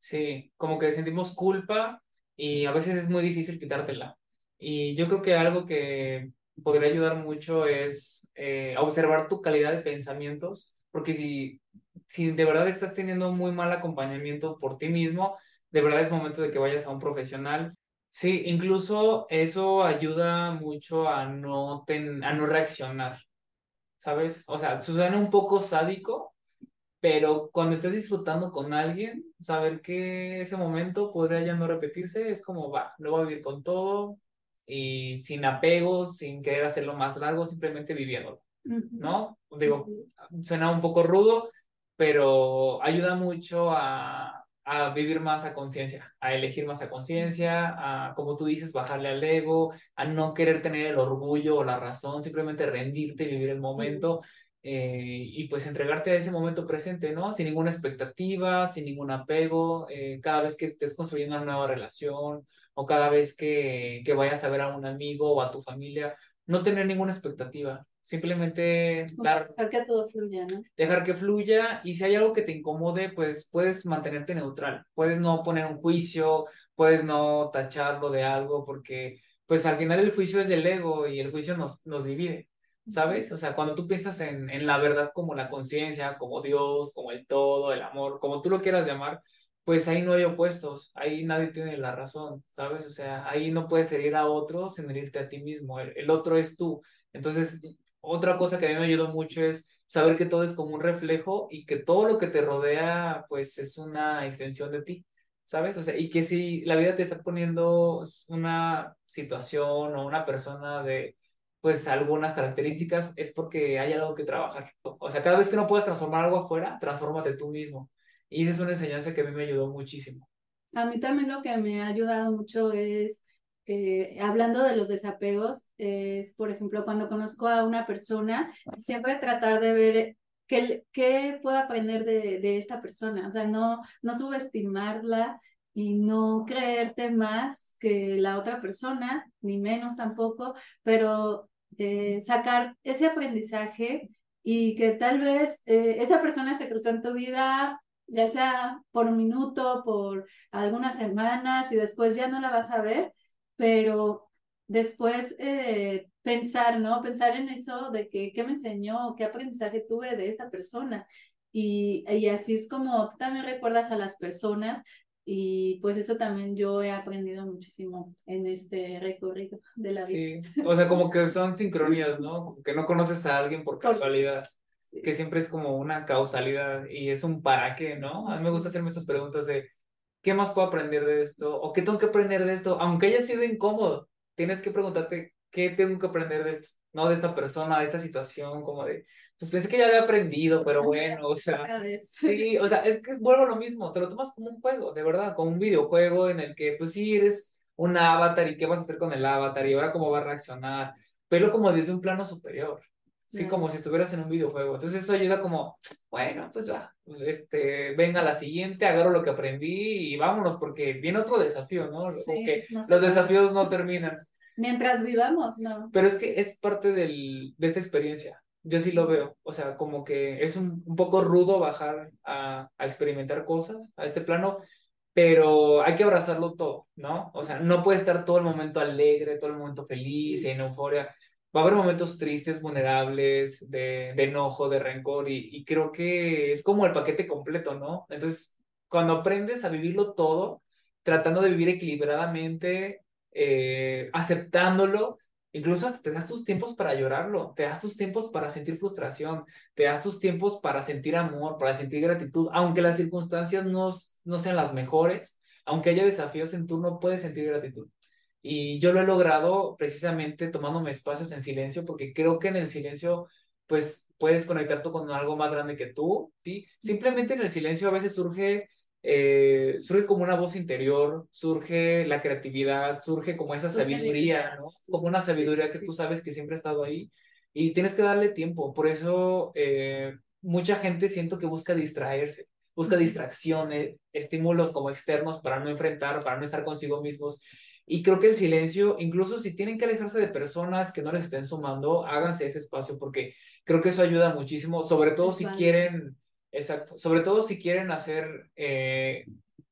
Speaker 2: Sí, como que sentimos culpa y a veces es muy difícil quitártela. Y yo creo que algo que podría ayudar mucho es eh, observar tu calidad de pensamientos porque si, si de verdad estás teniendo muy mal acompañamiento por ti mismo, de verdad es momento de que vayas a un profesional. Sí, incluso eso ayuda mucho a no, ten, a no reaccionar, ¿sabes? O sea, suena un poco sádico, pero cuando estés disfrutando con alguien, saber que ese momento podría ya no repetirse, es como, va, lo voy a vivir con todo y sin apegos, sin querer hacerlo más largo, simplemente viviéndolo. ¿No? Digo, suena un poco rudo, pero ayuda mucho a, a vivir más a conciencia, a elegir más a conciencia, a, como tú dices, bajarle al ego, a no querer tener el orgullo o la razón, simplemente rendirte y vivir el momento. Eh, y pues entregarte a ese momento presente, ¿no? Sin ninguna expectativa, sin ningún apego, eh, cada vez que estés construyendo una nueva relación o cada vez que, que vayas a ver a un amigo o a tu familia, no tener ninguna expectativa, simplemente dar...
Speaker 1: Dejar que todo fluya, ¿no?
Speaker 2: Dejar que fluya y si hay algo que te incomode, pues puedes mantenerte neutral, puedes no poner un juicio, puedes no tacharlo de algo, porque pues al final el juicio es del ego y el juicio nos, nos divide, ¿sabes? O sea, cuando tú piensas en, en la verdad como la conciencia, como Dios, como el todo, el amor, como tú lo quieras llamar, pues ahí no hay opuestos, ahí nadie tiene la razón, ¿sabes? O sea, ahí no puedes herir a otro sin herirte a ti mismo, el, el otro es tú. Entonces, otra cosa que a mí me ayudó mucho es saber que todo es como un reflejo y que todo lo que te rodea, pues es una extensión de ti, ¿sabes? O sea, y que si la vida te está poniendo una situación o una persona de, pues, algunas características, es porque hay algo que trabajar. O sea, cada vez que no puedas transformar algo afuera, transfórmate tú mismo. Y esa es una enseñanza que a mí me ayudó muchísimo.
Speaker 1: A mí también lo que me ha ayudado mucho es eh, hablando de los desapegos, es, por ejemplo, cuando conozco a una persona, siempre tratar de ver qué, qué puedo aprender de, de, esta persona, o sea, no, no subestimarla y no creerte más que la otra persona, ni menos tampoco, pero eh, sacar ese aprendizaje y que tal vez eh, esa persona se cruzó en tu vida ya sea por un minuto, por algunas semanas y después ya no la vas a ver, pero después eh, pensar, ¿no? Pensar en eso de que qué me enseñó, qué aprendizaje tuve de esta persona. Y, y así es como tú también recuerdas a las personas y pues eso también yo he aprendido muchísimo en este recorrido de la vida.
Speaker 2: Sí, o sea, como que son sincronías, ¿no? Como que no conoces a alguien por casualidad, que siempre es como una causalidad y es un para qué, ¿no? A mí me gusta hacerme estas preguntas de ¿qué más puedo aprender de esto? ¿O qué tengo que aprender de esto? Aunque haya sido incómodo, tienes que preguntarte, ¿qué tengo que aprender de esto? No de esta persona, de esta situación, como de, pues pensé que ya había aprendido, pero [laughs] bueno, o sea, sí, o sea, es que vuelvo a lo mismo, te lo tomas como un juego, de verdad, como un videojuego en el que, pues sí, eres un avatar y qué vas a hacer con el avatar y ahora cómo va a reaccionar, pero como desde un plano superior. Sí, como si estuvieras en un videojuego. Entonces eso ayuda como, bueno, pues ya, este, venga la siguiente, agarro lo que aprendí y vámonos, porque viene otro desafío, ¿no? Sí, los desafíos no terminan.
Speaker 1: Mientras vivamos, ¿no?
Speaker 2: Pero es que es parte del, de esta experiencia. Yo sí lo veo. O sea, como que es un, un poco rudo bajar a, a experimentar cosas a este plano, pero hay que abrazarlo todo, ¿no? O sea, no puede estar todo el momento alegre, todo el momento feliz, en euforia va a haber momentos tristes, vulnerables, de, de enojo, de rencor, y, y creo que es como el paquete completo, ¿no? Entonces, cuando aprendes a vivirlo todo, tratando de vivir equilibradamente, eh, aceptándolo, incluso hasta te das tus tiempos para llorarlo, te das tus tiempos para sentir frustración, te das tus tiempos para sentir amor, para sentir gratitud, aunque las circunstancias no, no sean las mejores, aunque haya desafíos en turno, puedes sentir gratitud. Y yo lo he logrado precisamente tomándome espacios en silencio, porque creo que en el silencio, pues puedes conectarte con algo más grande que tú, ¿sí? Simplemente en el silencio a veces surge eh, surge como una voz interior, surge la creatividad, surge como esa sabiduría, ¿no? Como una sabiduría que tú sabes que siempre ha estado ahí y tienes que darle tiempo. Por eso eh, mucha gente siento que busca distraerse, busca distracciones, estímulos como externos para no enfrentar, para no estar consigo mismos. Y creo que el silencio, incluso si tienen que alejarse de personas que no les estén sumando, háganse ese espacio porque creo que eso ayuda muchísimo, sobre todo si quieren Exacto. Sobre todo si quieren hacer, eh,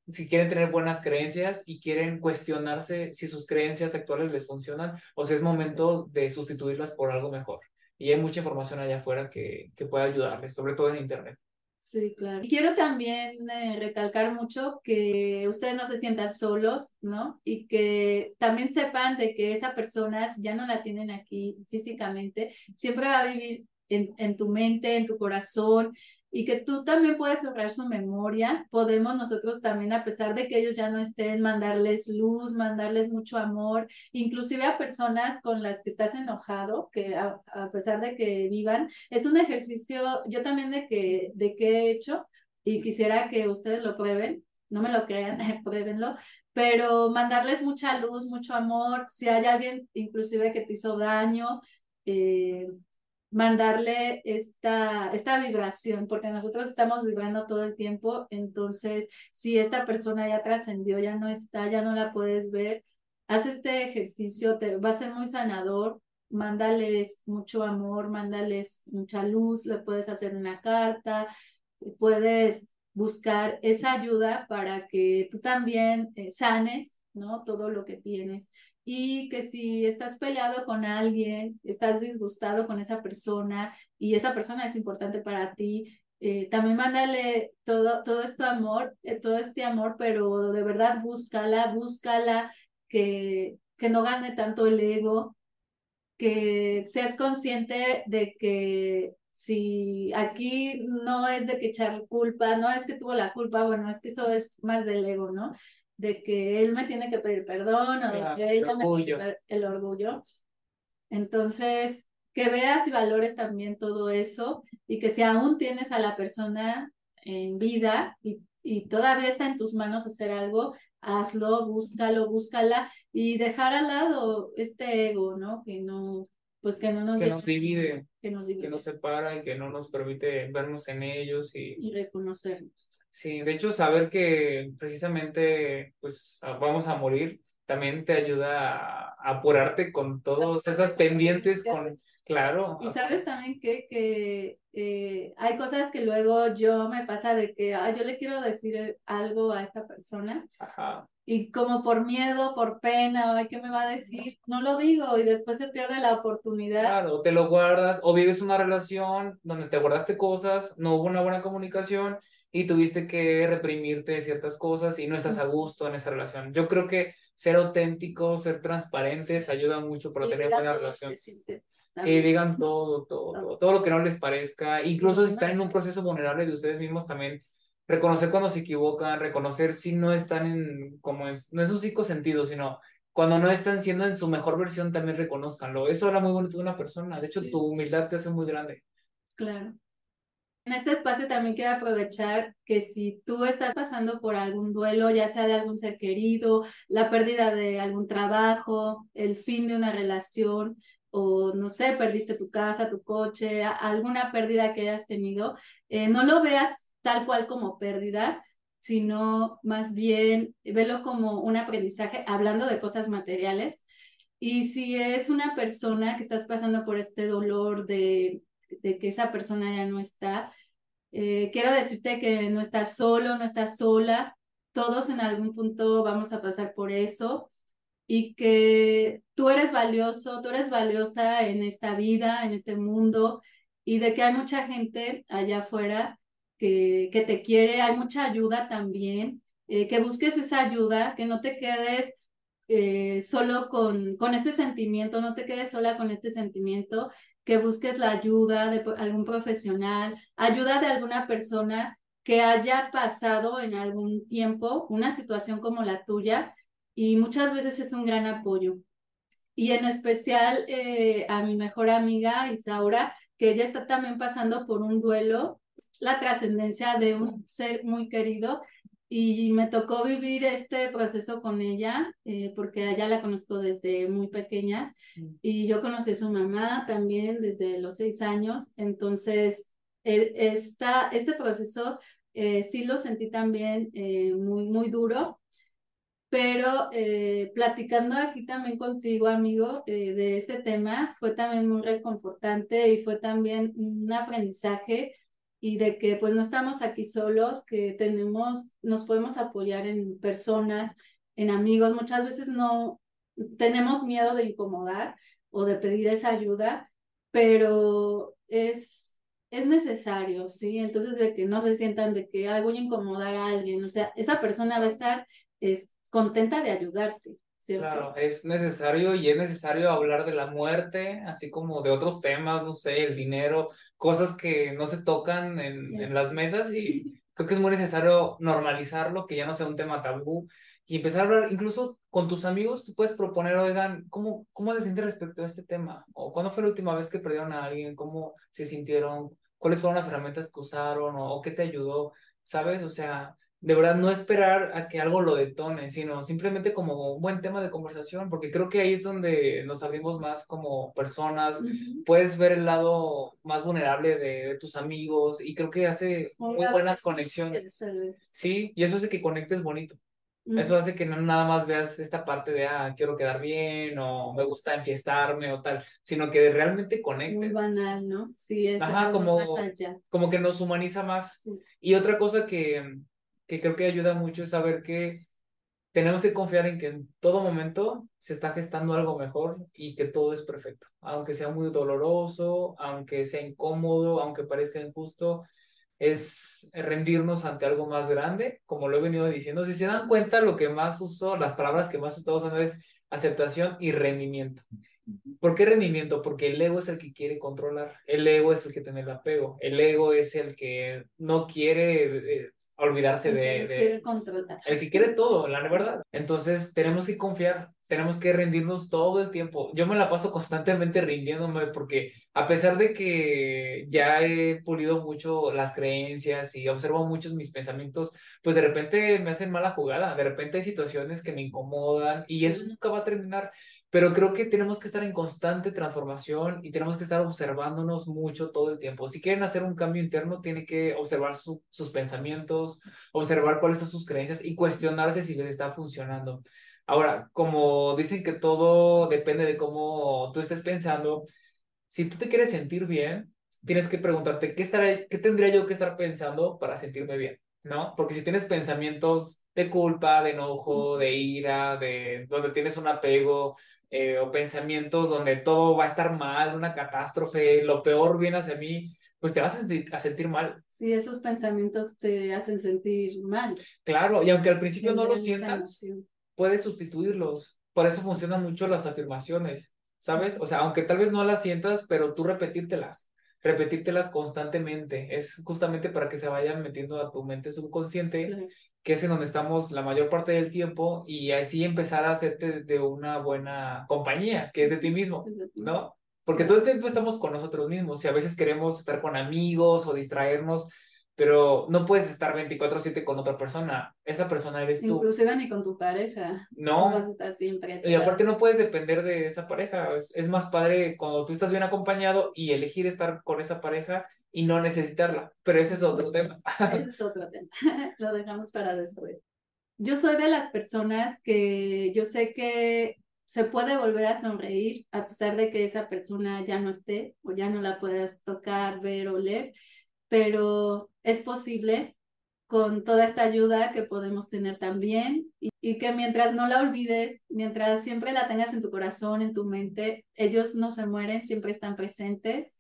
Speaker 2: si quieren tener buenas creencias y quieren cuestionarse si sus creencias actuales les funcionan o si es momento de sustituirlas por algo mejor. Y hay mucha información allá afuera que, que puede ayudarles, sobre todo en Internet.
Speaker 1: Sí, claro. Y quiero también eh, recalcar mucho que ustedes no se sientan solos, ¿no? Y que también sepan de que esa persona, ya no la tienen aquí físicamente, siempre va a vivir en, en tu mente, en tu corazón, y que tú también puedes honrar su memoria. Podemos nosotros también, a pesar de que ellos ya no estén, mandarles luz, mandarles mucho amor, inclusive a personas con las que estás enojado, que a, pesar de que vivan, es un ejercicio, yo también de que, de que he hecho y quisiera que ustedes lo prueben, no me lo crean, [laughs] pruébenlo, pero mandarles mucha luz, mucho amor, si hay alguien inclusive que te hizo daño, eh, mandarle esta, esta vibración, porque nosotros estamos vibrando todo el tiempo, entonces si esta persona ya trascendió, ya no está, ya no la puedes ver, haz este ejercicio, te va a ser muy sanador, mándales mucho amor, mándales mucha luz, le puedes hacer una carta, puedes buscar esa ayuda para que tú también eh, sanes, ¿no? Todo lo que tienes y que si estás peleado con alguien, estás disgustado con esa persona y esa persona es importante para ti, eh, también mándale todo, todo este amor, eh, todo este amor, pero de verdad búscala, búscala, que, que no gane tanto el ego, que seas consciente de que si aquí no es de que echar culpa, no es que tuvo la culpa, bueno, es que eso es más del ego, ¿no? De que él me tiene que pedir perdón o que ella que pedir el orgullo. Entonces, que veas y valores también todo eso y que si aún tienes a la persona en vida y, y todavía está en tus manos hacer algo, hazlo, búscalo, búscala y dejar al lado este ego, ¿no? Que no, pues que no nos,
Speaker 2: que nos divide,
Speaker 1: que nos divide,
Speaker 2: que nos separa y que no nos permite vernos en ellos y,
Speaker 1: y reconocernos.
Speaker 2: Sí, de hecho, saber que precisamente pues vamos a morir también te ayuda a apurarte con todas esas pendientes, [laughs] con, claro.
Speaker 1: Y sabes también que, que eh, hay cosas que luego yo me pasa de que ah, yo le quiero decir algo a esta persona.
Speaker 2: Ajá.
Speaker 1: Y como por miedo, por pena, ay, ¿qué me va a decir? No lo digo y después se pierde la oportunidad.
Speaker 2: Claro, te lo guardas o vives una relación donde te guardaste cosas, no hubo una buena comunicación y tuviste que reprimirte ciertas cosas y no estás a gusto en esa relación. Yo creo que ser auténticos, ser transparentes ayuda mucho para tener buena relación. Sí, digan todo, todo, todo, lo que no les parezca, incluso si están en un proceso vulnerable de ustedes mismos también, reconocer cuando se equivocan, reconocer si no están en, como es, no es un cinco sentido, sino cuando no están siendo en su mejor versión, también reconozcanlo. Eso habla muy bonito de una persona. De hecho, tu humildad te hace muy grande.
Speaker 1: Claro. En este espacio también quiero aprovechar que si tú estás pasando por algún duelo, ya sea de algún ser querido, la pérdida de algún trabajo, el fin de una relación, o no sé, perdiste tu casa, tu coche, alguna pérdida que hayas tenido, eh, no lo veas tal cual como pérdida, sino más bien velo como un aprendizaje, hablando de cosas materiales. Y si es una persona que estás pasando por este dolor de de que esa persona ya no está. Eh, quiero decirte que no estás solo, no estás sola, todos en algún punto vamos a pasar por eso. y que tú eres valioso, tú eres valiosa en esta vida, en este mundo y de que hay mucha gente allá afuera que, que te quiere, hay mucha ayuda también, eh, que busques esa ayuda, que no te quedes eh, solo con, con este sentimiento, no te quedes sola con este sentimiento, que busques la ayuda de algún profesional, ayuda de alguna persona que haya pasado en algún tiempo una situación como la tuya y muchas veces es un gran apoyo. Y en especial eh, a mi mejor amiga Isaura, que ella está también pasando por un duelo, la trascendencia de un ser muy querido y me tocó vivir este proceso con ella, eh, porque allá la conozco desde muy pequeñas mm. y yo conocí a su mamá también desde los seis años, entonces e, esta, este proceso eh, sí lo sentí también eh, muy, muy duro, pero platicando aquí también contigo, amigo, de este tema, fue también muy reconfortante y fue también un aprendizaje y de que pues no estamos aquí solos, que tenemos, nos podemos apoyar en personas, en amigos. Muchas veces no tenemos miedo de incomodar o de pedir esa ayuda, pero es, es necesario, ¿sí? Entonces de que no se sientan de que Ay, voy a incomodar a alguien, o sea, esa persona va a estar es, contenta de ayudarte.
Speaker 2: Claro, es necesario y es necesario hablar de la muerte, así como de otros temas, no sé, el dinero, cosas que no se tocan en, en las mesas y [laughs] creo que es muy necesario normalizarlo, que ya no sea un tema tabú y empezar a hablar, incluso con tus amigos, tú puedes proponer, oigan, ¿cómo, cómo se siente respecto a este tema? ¿O cuándo fue la última vez que perdieron a alguien? ¿Cómo se sintieron? ¿Cuáles fueron las herramientas que usaron? ¿O, o qué te ayudó? ¿Sabes? O sea, de verdad no esperar a que algo lo detone, sino simplemente como un buen tema de conversación, porque creo que ahí es donde nos abrimos más como personas, puedes ver el lado más vulnerable de, tus amigos y creo que hace muy buenas conexiones. Sí, y eso hace que conectes bonito. Eso hace que no nada más veas esta parte de, ah, quiero quedar bien o me gusta enfiestarme o tal, sino que realmente conectes.
Speaker 1: Muy banal, ¿no? Sí, es
Speaker 2: como, como que nos humaniza más. Y otra cosa que, que creo que ayuda mucho es saber que tenemos que confiar en que en todo momento se está gestando algo mejor y que todo es perfecto, aunque sea muy doloroso, aunque sea incómodo, aunque parezca injusto, es rendirnos ante algo más grande, como lo he venido diciendo. Si se dan cuenta, lo que más uso, las palabras que más uso usando es aceptación y rendimiento. ¿Por qué rendimiento? Porque el ego es el que quiere controlar, el ego es el que tiene el apego, el ego es el que no quiere olvidarse de, el que quiere todo, la verdad. Entonces tenemos que confiar, tenemos que rendirnos todo el tiempo. Yo me la paso constantemente rindiéndome porque a pesar de que ya he pulido mucho las creencias y observo muchos mis pensamientos, pues de repente me hacen mala jugada, de repente hay situaciones que me incomodan y eso nunca va a terminar. Pero creo que tenemos que estar en constante transformación y tenemos que estar observándonos mucho todo el tiempo. Si quieren hacer un cambio interno, tienen que observar sus pensamientos, observar cuáles son sus creencias y cuestionarse si les está funcionando. Ahora, como dicen que todo depende de cómo tú estés pensando, si tú te quieres sentir bien, tienes que preguntarte, ¿qué, estaré, qué tendría yo que estar pensando para sentirme bien? ¿No? Porque si tienes pensamientos de culpa, de enojo, de ira, de donde tienes un apego, eh, o pensamientos donde todo va a estar mal, una catástrofe, lo peor viene hacia mí, pues te vas a, sentir mal.
Speaker 1: Sí, esos pensamientos te hacen sentir mal.
Speaker 2: Claro, y aunque al principio no lo sientas, puedes sustituirlos. Por eso funcionan mucho las afirmaciones, ¿sabes? O sea, aunque tal vez no las sientas, pero tú repetírtelas repetírtelas constantemente. Es justamente para que se vayan metiendo a tu mente subconsciente que es en donde estamos la mayor parte del tiempo y así empezar a hacerte de una buena compañía, que es de ti mismo, ¿no? Porque todo el tiempo estamos con nosotros mismos y a veces queremos estar con amigos o distraernos, pero no puedes estar 24/7 con otra persona, esa persona eres tú.
Speaker 1: Inclusive ni con tu pareja.
Speaker 2: No.
Speaker 1: vas a estar siempre.
Speaker 2: Y aparte no puedes depender de esa pareja, es, es más padre cuando tú estás bien acompañado y elegir estar con esa pareja y no necesitarla, pero ese es otro tema.
Speaker 1: ese es otro tema, [laughs] lo dejamos para después. Yo soy de las personas que yo sé que se puede volver a sonreír a pesar de que esa persona ya no esté o ya no la puedas tocar, ver o leer, pero es posible con toda esta ayuda que podemos tener también y, que mientras no la olvides, mientras siempre la tengas en tu corazón, en tu mente, ellos no se mueren, siempre están presentes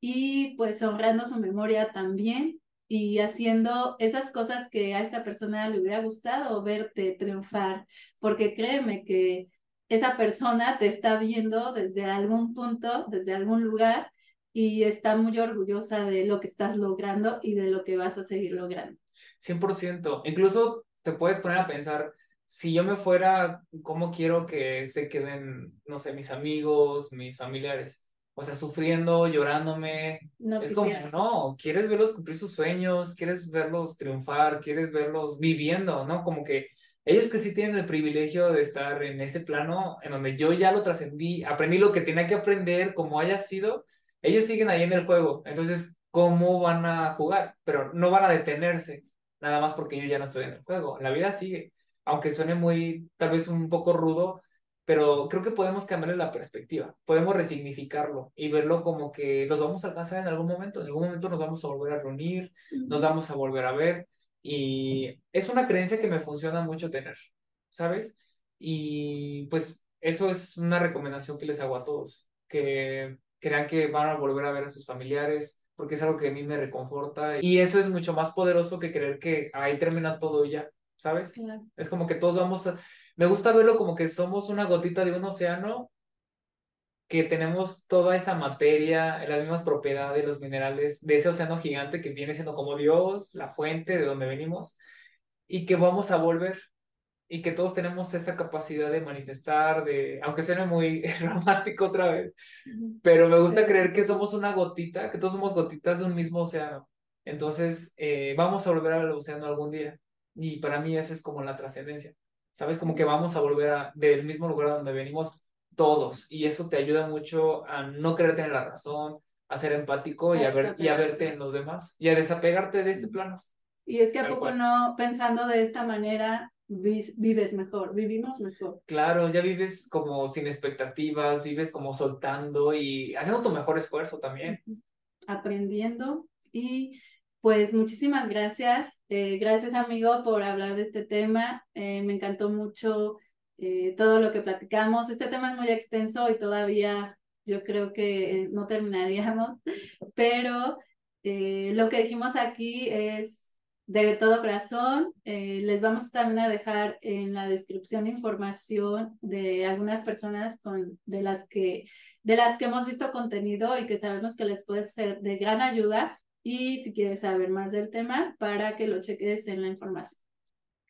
Speaker 1: y pues honrando su memoria también y haciendo esas cosas que a esta persona le hubiera gustado verte triunfar, porque créeme que esa persona te está viendo desde algún punto, desde algún lugar y está muy orgullosa de lo que estás logrando y de lo que vas a seguir logrando.
Speaker 2: 100%. Incluso te puedes poner a pensar, si yo me fuera, ¿cómo quiero que se queden, no sé, mis amigos, mis familiares? O sea, sufriendo, llorándome. No es como, no, quieres verlos cumplir sus sueños, quieres verlos triunfar, quieres verlos viviendo, ¿no? Como que ellos que sí tienen el privilegio de estar en ese plano en donde yo ya lo trascendí, aprendí lo que tenía que aprender, como haya sido, ellos siguen ahí en el juego. Entonces, ¿cómo van a jugar? Pero no van a detenerse nada más porque yo ya no estoy en el juego. La vida sigue, aunque suene muy, tal vez un poco rudo, pero creo que podemos cambiarle la perspectiva, podemos resignificarlo y verlo como que nos vamos a alcanzar en algún momento, en algún momento nos vamos a volver a reunir, nos vamos a volver a ver y es una creencia que me funciona mucho tener, ¿sabes? Y pues eso es una recomendación que les hago a todos, que crean que van a volver a ver a sus familiares, porque es algo que a mí me reconforta y eso es mucho más poderoso que creer que ahí termina todo ya, ¿sabes? Es como que todos vamos a... Me gusta verlo como que somos una gotita de un océano que tenemos toda esa materia, las mismas propiedades, los minerales de ese océano gigante que viene siendo como Dios, la fuente de donde venimos, y que vamos a volver y que todos tenemos esa capacidad de manifestar, de, aunque suene muy [laughs] romántico otra vez, pero me gusta creer que somos una gotita, que todos somos gotitas de un mismo océano. Entonces, eh, vamos a volver al océano algún día. Y para mí esa es como la trascendencia. ¿Sabes? Como que vamos a volver a, del mismo lugar donde venimos todos. Y eso te ayuda mucho a no querer tener la razón, a ser empático y a, ver, y a verte en los demás y a desapegarte de este plano.
Speaker 1: Y es que a poco no, pensando de esta manera, vives mejor, vivimos mejor.
Speaker 2: Claro, ya vives como sin expectativas, vives como soltando y haciendo tu mejor esfuerzo también.
Speaker 1: Aprendiendo y pues muchísimas gracias. Eh, gracias amigo por hablar de este tema. Eh, me encantó mucho eh, todo lo que platicamos. Este tema es muy extenso y todavía yo creo que no terminaríamos, [laughs] pero lo que dijimos aquí es de todo corazón. Eh, les vamos también a dejar en la descripción información de algunas personas con, de, las que, de las que hemos visto contenido y que sabemos que les puede ser de gran ayuda. Y si quieres saber más del tema, para que lo cheques en la información.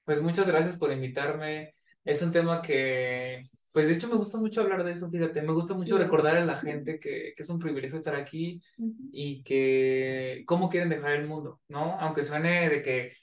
Speaker 2: Pues muchas gracias por invitarme. Es un tema que pues de hecho me gusta mucho hablar de eso, fíjate, me gusta mucho recordar a la gente que, que, es un privilegio estar aquí y que cómo quieren dejar el mundo, ¿no? Aunque suene de que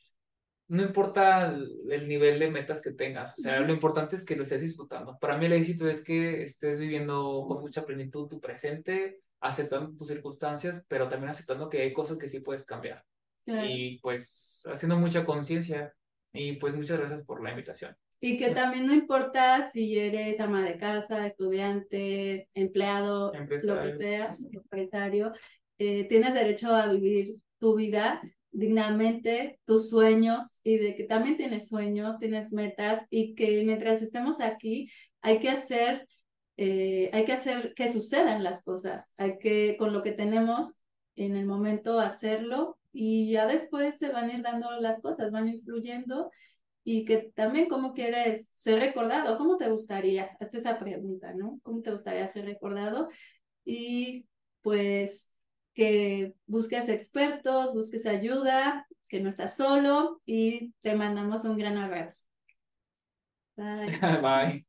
Speaker 2: no importa el, nivel de metas que tengas, o sea, lo importante es que lo estés disfrutando. Para mí el éxito es que estés viviendo con mucha plenitud tu presente, aceptando tus circunstancias, pero también aceptando que hay cosas que sí puedes cambiar. Y pues haciendo mucha conciencia. Y pues muchas gracias por la invitación.
Speaker 1: Y que también no importa si eres ama de casa, estudiante, empleado, lo que sea, empresario, eh, tienes derecho a vivir tu vida dignamente, tus sueños y de que también tienes sueños, tienes metas y que mientras estemos aquí hay que hacer, eh, hay que hacer que sucedan las cosas, hay que con lo que tenemos en el momento hacerlo y ya después se van a ir dando las cosas, van influyendo y que también cómo quieres ser recordado, cómo te gustaría, hazte esa pregunta, ¿no? ¿Cómo te gustaría ser recordado? Y pues que busques expertos, busques ayuda, que no estás solo y te mandamos un gran abrazo.
Speaker 2: Bye. [laughs] Bye.